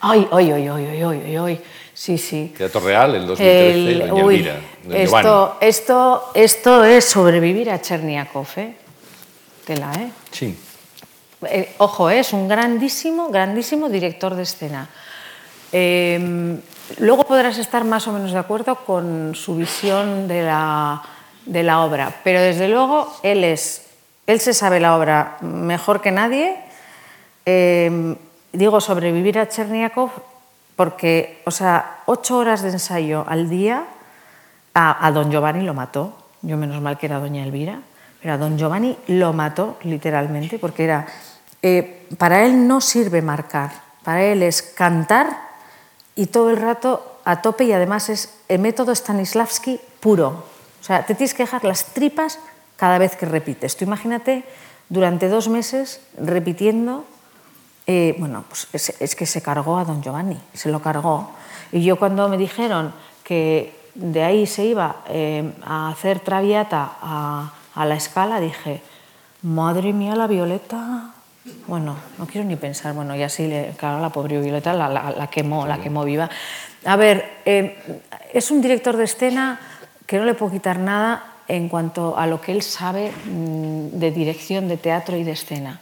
¡Ay, ay, ay, ay, ay, ay, ay! Sí, sí. Teatro Real, el 2013, el, uy, esto, esto, esto es sobrevivir a Cherniakov, ¿eh? Tela, ¿eh? Sí. Eh, ojo, ¿eh? es un grandísimo, grandísimo director de escena. Eh, Luego podrás estar más o menos de acuerdo con su visión de la, de la obra, pero desde luego él, es, él se sabe la obra mejor que nadie. Eh, digo sobrevivir a Cherniakov porque, o sea, ocho horas de ensayo al día, a, Don Giovanni lo mató, yo menos mal que era Doña Elvira, pero a Don Giovanni lo mató literalmente porque era, eh, para él no sirve marcar, para él es cantar y todo el rato a tope y además es el método Stanislavski puro. O sea, te tienes que dejar las tripas cada vez que repites. Tú imagínate durante dos meses repitiendo, eh, bueno, pues es, que se cargó a don Giovanni, se lo cargó. Y yo cuando me dijeron que de ahí se iba eh, a hacer traviata a, a la escala, dije, madre mía, la Violeta, bueno, no quiero ni pensar, bueno, y así, claro, la pobre Violeta la, la, quemó, la quemó viva. A ver, eh, es un director de escena que no le puedo quitar nada en cuanto a lo que él sabe mm, de dirección de teatro y de escena,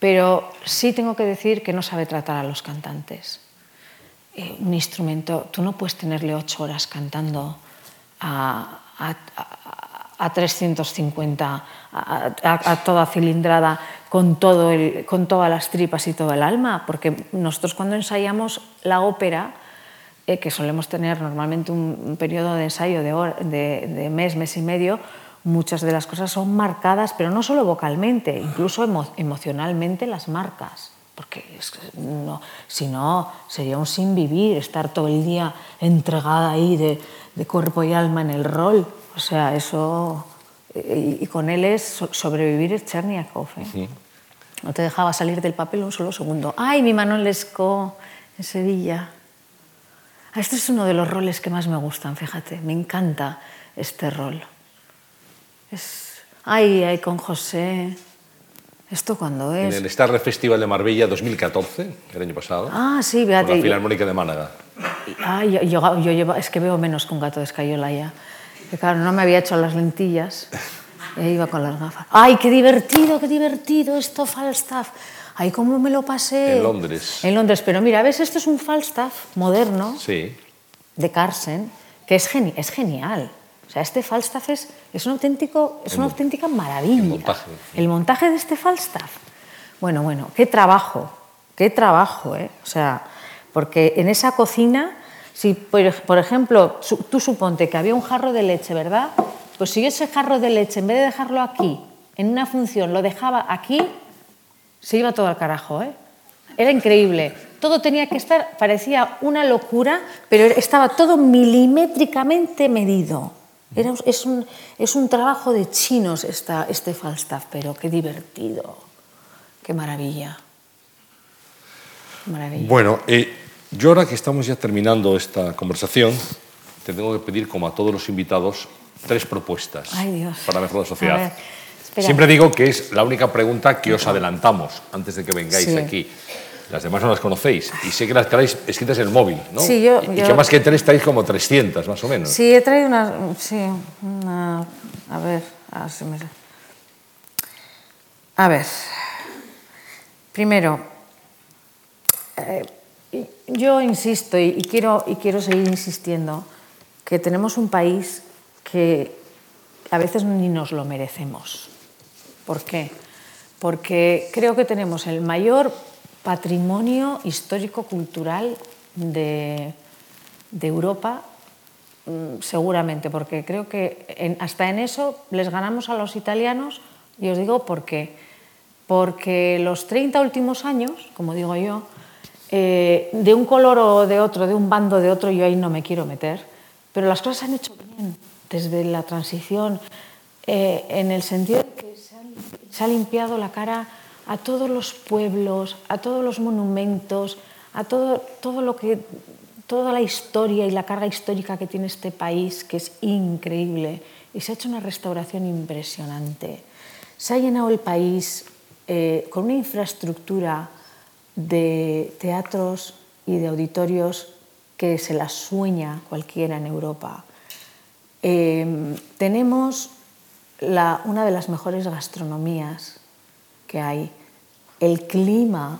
pero sí tengo que decir que no sabe tratar a los cantantes. Eh, un instrumento, tú no puedes tenerle ocho horas cantando a, a, a 350, a, toda cilindrada, con, todo el, con todas las tripas y todo el alma, porque nosotros cuando ensayamos la ópera, eh, que solemos tener normalmente un, periodo de ensayo de, de, mes, mes y medio, muchas de las cosas son marcadas, pero no solo vocalmente, incluso emocionalmente las marcas. Porque no, si no, sería un sin vivir, estar todo el día entregada ahí de, de cuerpo y alma en el rol. O sea, eso... Y, con él es sobrevivir Cherniakov. ¿eh? No te dejaba salir del papel un solo segundo. ¡Ay, mi Manuel Lescaut en Sevilla! Ah, este es uno de los roles que más me gustan, fíjate. Me encanta este rol. Es... ¡Ay, ay, con José! ¿Esto cuándo es? En el Star Festival de Marbella 2014, el año pasado. Ah, sí, fíjate. Con la Filarmónica de Málaga. Ay, yo, yo, llevo, es que veo menos que un gato de escayola ya. Que claro, no me había hecho las lentillas e iba con las gafas. ¡Ay, qué divertido, qué divertido esto, Falstaff! ¡Ay, cómo me lo pasé! En Londres. En Londres, pero mira, ¿ves? Esto es un Falstaff moderno sí. de Carsen, que es, es genial. O sea, este Falstaff es, es, un auténtico, es una auténtica maravilla. El montaje. El montaje de este Falstaff. Bueno, bueno, qué trabajo, qué trabajo, ¿eh? O sea, porque en esa cocina si, por ejemplo, tú suponte que había un jarro de leche, ¿verdad? Pues si ese jarro de leche, en vez de dejarlo aquí, en una función, lo dejaba aquí, se iba todo al carajo, ¿eh? Era increíble. Todo tenía que estar, parecía una locura, pero estaba todo milimétricamente medido. Era, es, un, es, un, trabajo de chinos esta, este Falstaff, pero qué divertido, qué maravilla. maravilla. Bueno, eh, yo ahora que estamos ya terminando esta conversación, te tengo que pedir, como a todos los invitados, tres propuestas para mejorar la sociedad. Siempre digo que es la única pregunta que os adelantamos antes de que vengáis aquí. Las demás no las conocéis y sé que las traéis escritas en el móvil, ¿no? Sí, yo, y, que más que tres traéis como 300, más o menos. Sí, he traído unas... Sí, una, a ver, a ver, a ver. Primero, eh, yo insisto y, quiero, y quiero seguir insistiendo que tenemos un país que a veces ni nos lo merecemos. ¿Por qué? Porque creo que tenemos el mayor patrimonio histórico-cultural de, Europa mm, seguramente, porque creo que hasta en eso les ganamos a los italianos, y os digo por qué. Porque los 30 últimos años, como digo yo, eh, de un color o de otro, de un bando o de otro, yo ahí no me quiero meter, pero las cosas se han hecho bien desde la transición, eh, en el sentido de que se ha limpiado la cara a todos los pueblos, a todos los monumentos, a todo, todo lo que, toda la historia y la carga histórica que tiene este país, que es increíble, y se ha hecho una restauración impresionante. Se ha llenado el país eh, con una infraestructura de teatros y de auditorios que se la sueña cualquiera en Europa. Em, tenemos una de las mejores gastronomías que hay, el clima,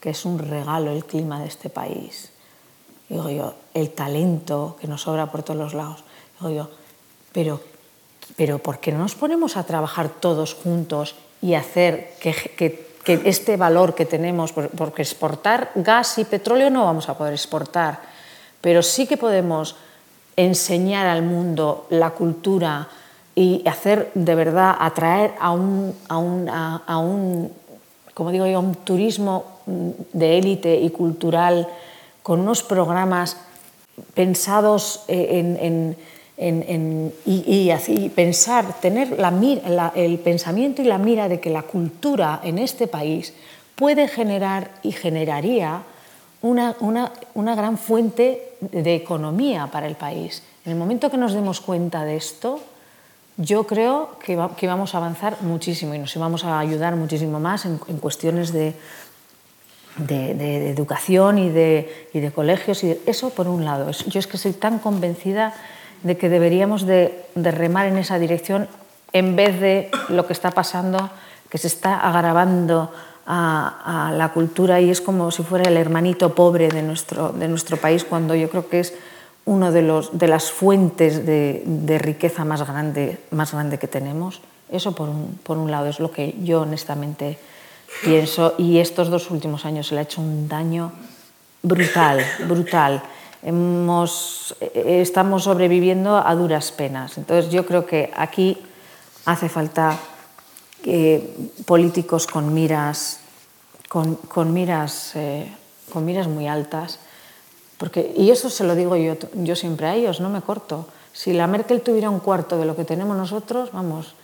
que es un regalo el clima de este país, digo yo, el talento que nos sobra por todos los lados, digo yo, pero, pero ¿por qué no nos ponemos a trabajar todos juntos y hacer que, que, que este valor que tenemos, porque exportar gas y petróleo no vamos a poder exportar, pero sí que podemos enseñar al mundo la cultura y hacer de verdad, atraer a un, a un, a, un como digo yo, turismo de élite y cultural con unos programas pensados en, en, y, pensar, tener el pensamiento y la mira de que la cultura en este país puede generar y generaría una, una, una, gran fuente de economía para el país. En el momento que nos demos cuenta de esto, yo creo que, va, que vamos a avanzar muchísimo y nos vamos a ayudar muchísimo más en, cuestiones de, de, educación y de, y de colegios. Y eso por un lado. Yo es que soy tan convencida de que deberíamos de, de, remar en esa dirección en vez de lo que está pasando, que se está agravando a, la cultura y es como si fuera el hermanito pobre de nuestro, de nuestro país, cuando yo creo que es una de, de las fuentes de, de, riqueza más grande, más grande que tenemos. Eso por un, por un lado es lo que yo honestamente pienso y estos dos últimos años se le ha hecho un daño brutal, brutal eh, estamos sobreviviendo a duras penas. Entonces yo creo que aquí hace falta eh, políticos con miras, con, con miras, eh, con miras muy altas. Porque, y eso se lo digo yo, yo siempre a ellos, no me corto. Si la Merkel tuviera un cuarto de lo que tenemos nosotros, vamos,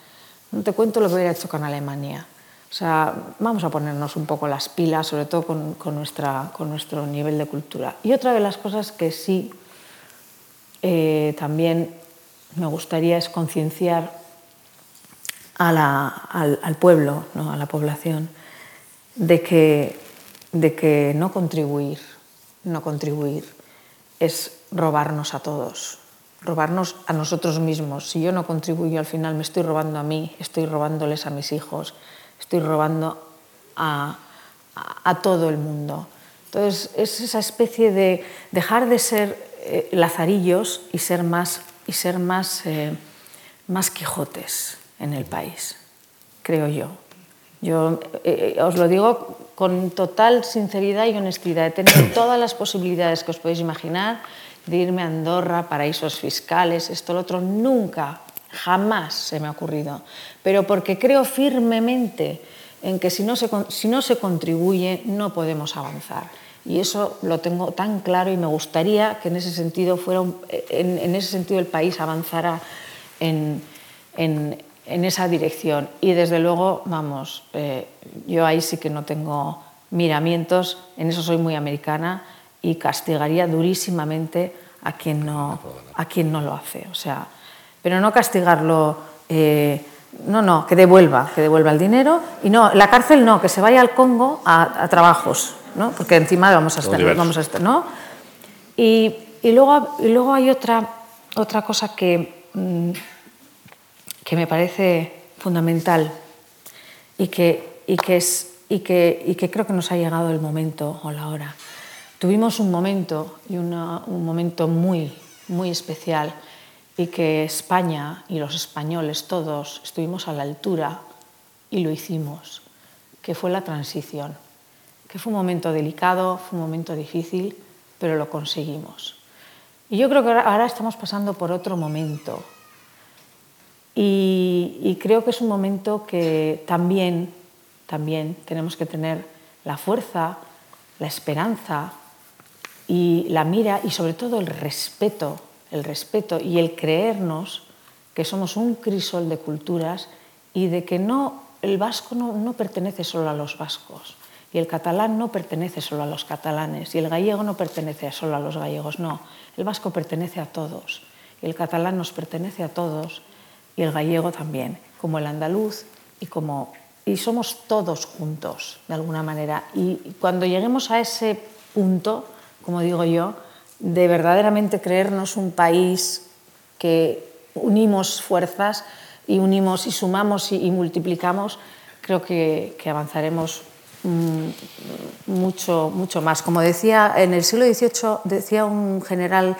no te cuento lo que hubiera hecho con Alemania. O sea, vamos a ponernos un poco las pilas, sobre todo con, nuestra, con nuestro nivel de cultura. Y otra de las cosas que sí eh, también me gustaría es concienciar al, al, pueblo, ¿no? a la población, de que, de que no contribuir, no contribuir es robarnos a todos, robarnos a nosotros mismos. Si yo no contribuyo, al final me estoy robando a mí, estoy robándoles a mis hijos, estoy robando a, a, a todo el mundo. Entonces, es esa especie de dejar de ser eh, lazarillos y ser más, y ser más, eh, más Quijotes en el país, creo yo. Yo eh, os lo digo con total sinceridad y honestidad. He tenido <coughs> todas las posibilidades que os podéis imaginar de irme a Andorra, paraísos fiscales, esto, lo otro. Nunca Jamás se me ha ocurrido. Pero porque creo firmemente en que si no se, si no se contribuye no podemos avanzar. Y eso lo tengo tan claro y me gustaría que en ese sentido, fuera un, en, en, ese sentido el país avanzara en, en, en, esa dirección. Y desde luego, vamos, eh, yo ahí sí que no tengo miramientos, en eso soy muy americana y castigaría durísimamente a quien no, a quien no lo hace. O sea, pero no castigarlo, eh, no, no, que devuelva, que devuelva el dinero y no, la cárcel no, que se vaya al Congo a, a trabajos, ¿no? porque encima vamos a estar, vamos a estar ¿no? Y, y, luego, y luego hay otra, otra cosa que, mmm, que me parece fundamental y que, y, que es, y, que, y que creo que nos ha llegado el momento o la hora. Tuvimos un momento y una, un momento muy, muy especial y que España y los españoles todos estuvimos a la altura y lo hicimos, que fue la transición, que fue un momento delicado, fue un momento difícil, pero lo conseguimos. Y yo creo que ahora estamos pasando por otro momento. Y, creo que es un momento que también, también tenemos que tener la fuerza, la esperanza y la mira y sobre todo el respeto, el respeto y el creernos que somos un crisol de culturas y de que no, el vasco no, pertenece solo a los vascos y el catalán no pertenece solo a los catalanes y el gallego no pertenece solo a los gallegos, no, el vasco pertenece a todos y el catalán nos pertenece a todos y el gallego también, como el andaluz y como y somos todos juntos de alguna manera. Y cuando lleguemos a ese punto, como digo yo, de verdaderamente creernos un país que unimos fuerzas y unimos y sumamos y, multiplicamos, creo que, que avanzaremos mmm, mucho, mucho más. Como decía, en el siglo XVIII decía un general,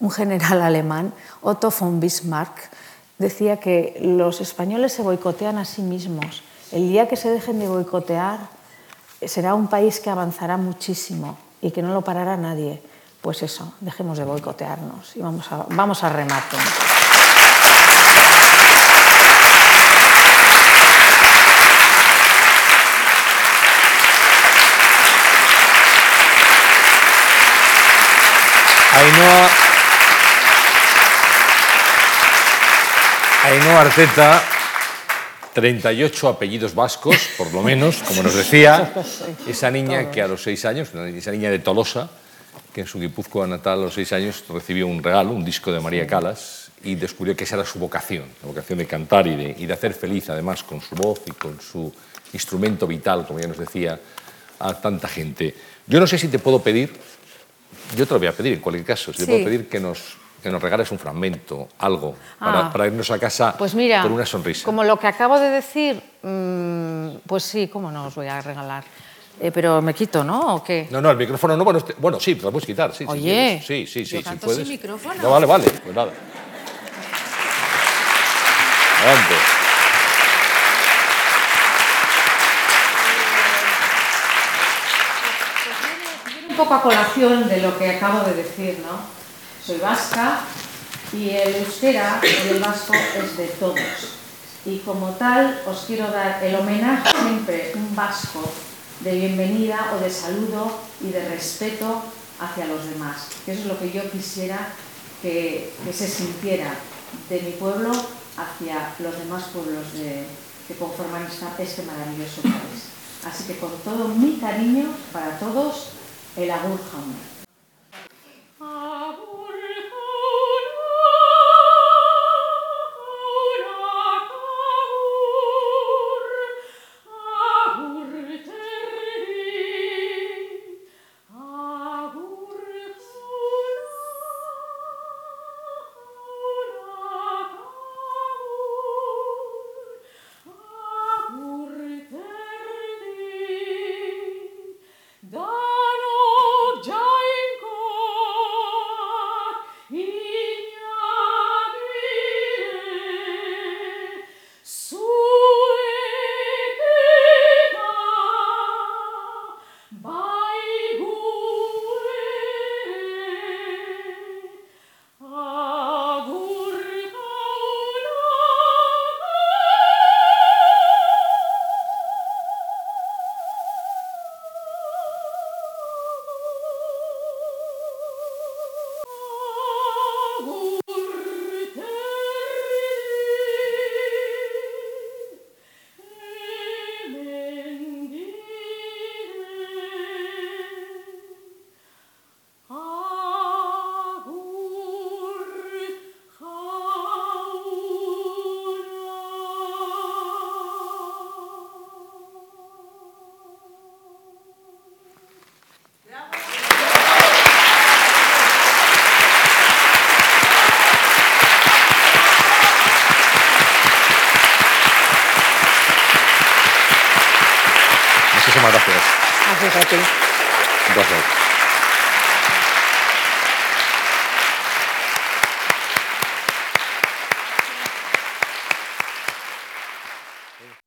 un general alemán, Otto von Bismarck, decía que los españoles se boicotean a sí mismos. El día que se dejen de boicotear, será un país que avanzará muchísimo y que no lo parará nadie. Pues eso, dejemos de boicotearnos y vamos a, vamos a remate. Ainhoa, Ainhoa Arteta, 38 apellidos vascos, por lo menos, como nos decía, <laughs> esa niña que a los seis años, esa niña de Tolosa, que en su Guipúzcoa natal a los seis años recibió un regalo, un disco de María Calas, y descubrió que esa era su vocación, la vocación de cantar y de, y de hacer feliz, además, con su voz y con su instrumento vital, como ya nos decía, a tanta gente. Yo no sé si te puedo pedir, yo te lo voy a pedir en cualquier caso, si Sí. te puedo pedir que nos, que nos regales un fragmento, algo, para, Ah. para irnos a casa Pues mira, con una sonrisa. como lo que acabo de decir, mmm, pues sí, cómo no os voy a regalar. Eh, pero me quito, ¿no? ¿O qué? No, no, el micrófono no, bueno, este- bueno sí, te lo puedes quitar, sí. si Oye, quieres. sí, sí, sí, yo si puedes. sin micrófono. No, vale, vale, pues nada. Adelante. Un poco a colación de lo que acabo de decir, ¿no? Soy vasca y el euskera y el vasco es de todos. Y como tal os quiero dar el homenaje siempre un vasco de bienvenida o de saludo y de respeto hacia los demás. Eso es lo que yo quisiera que, que se sintiera de mi pueblo hacia los demás pueblos de- que conforman este maravilloso país. Así que con todo mi cariño para todos, el agur.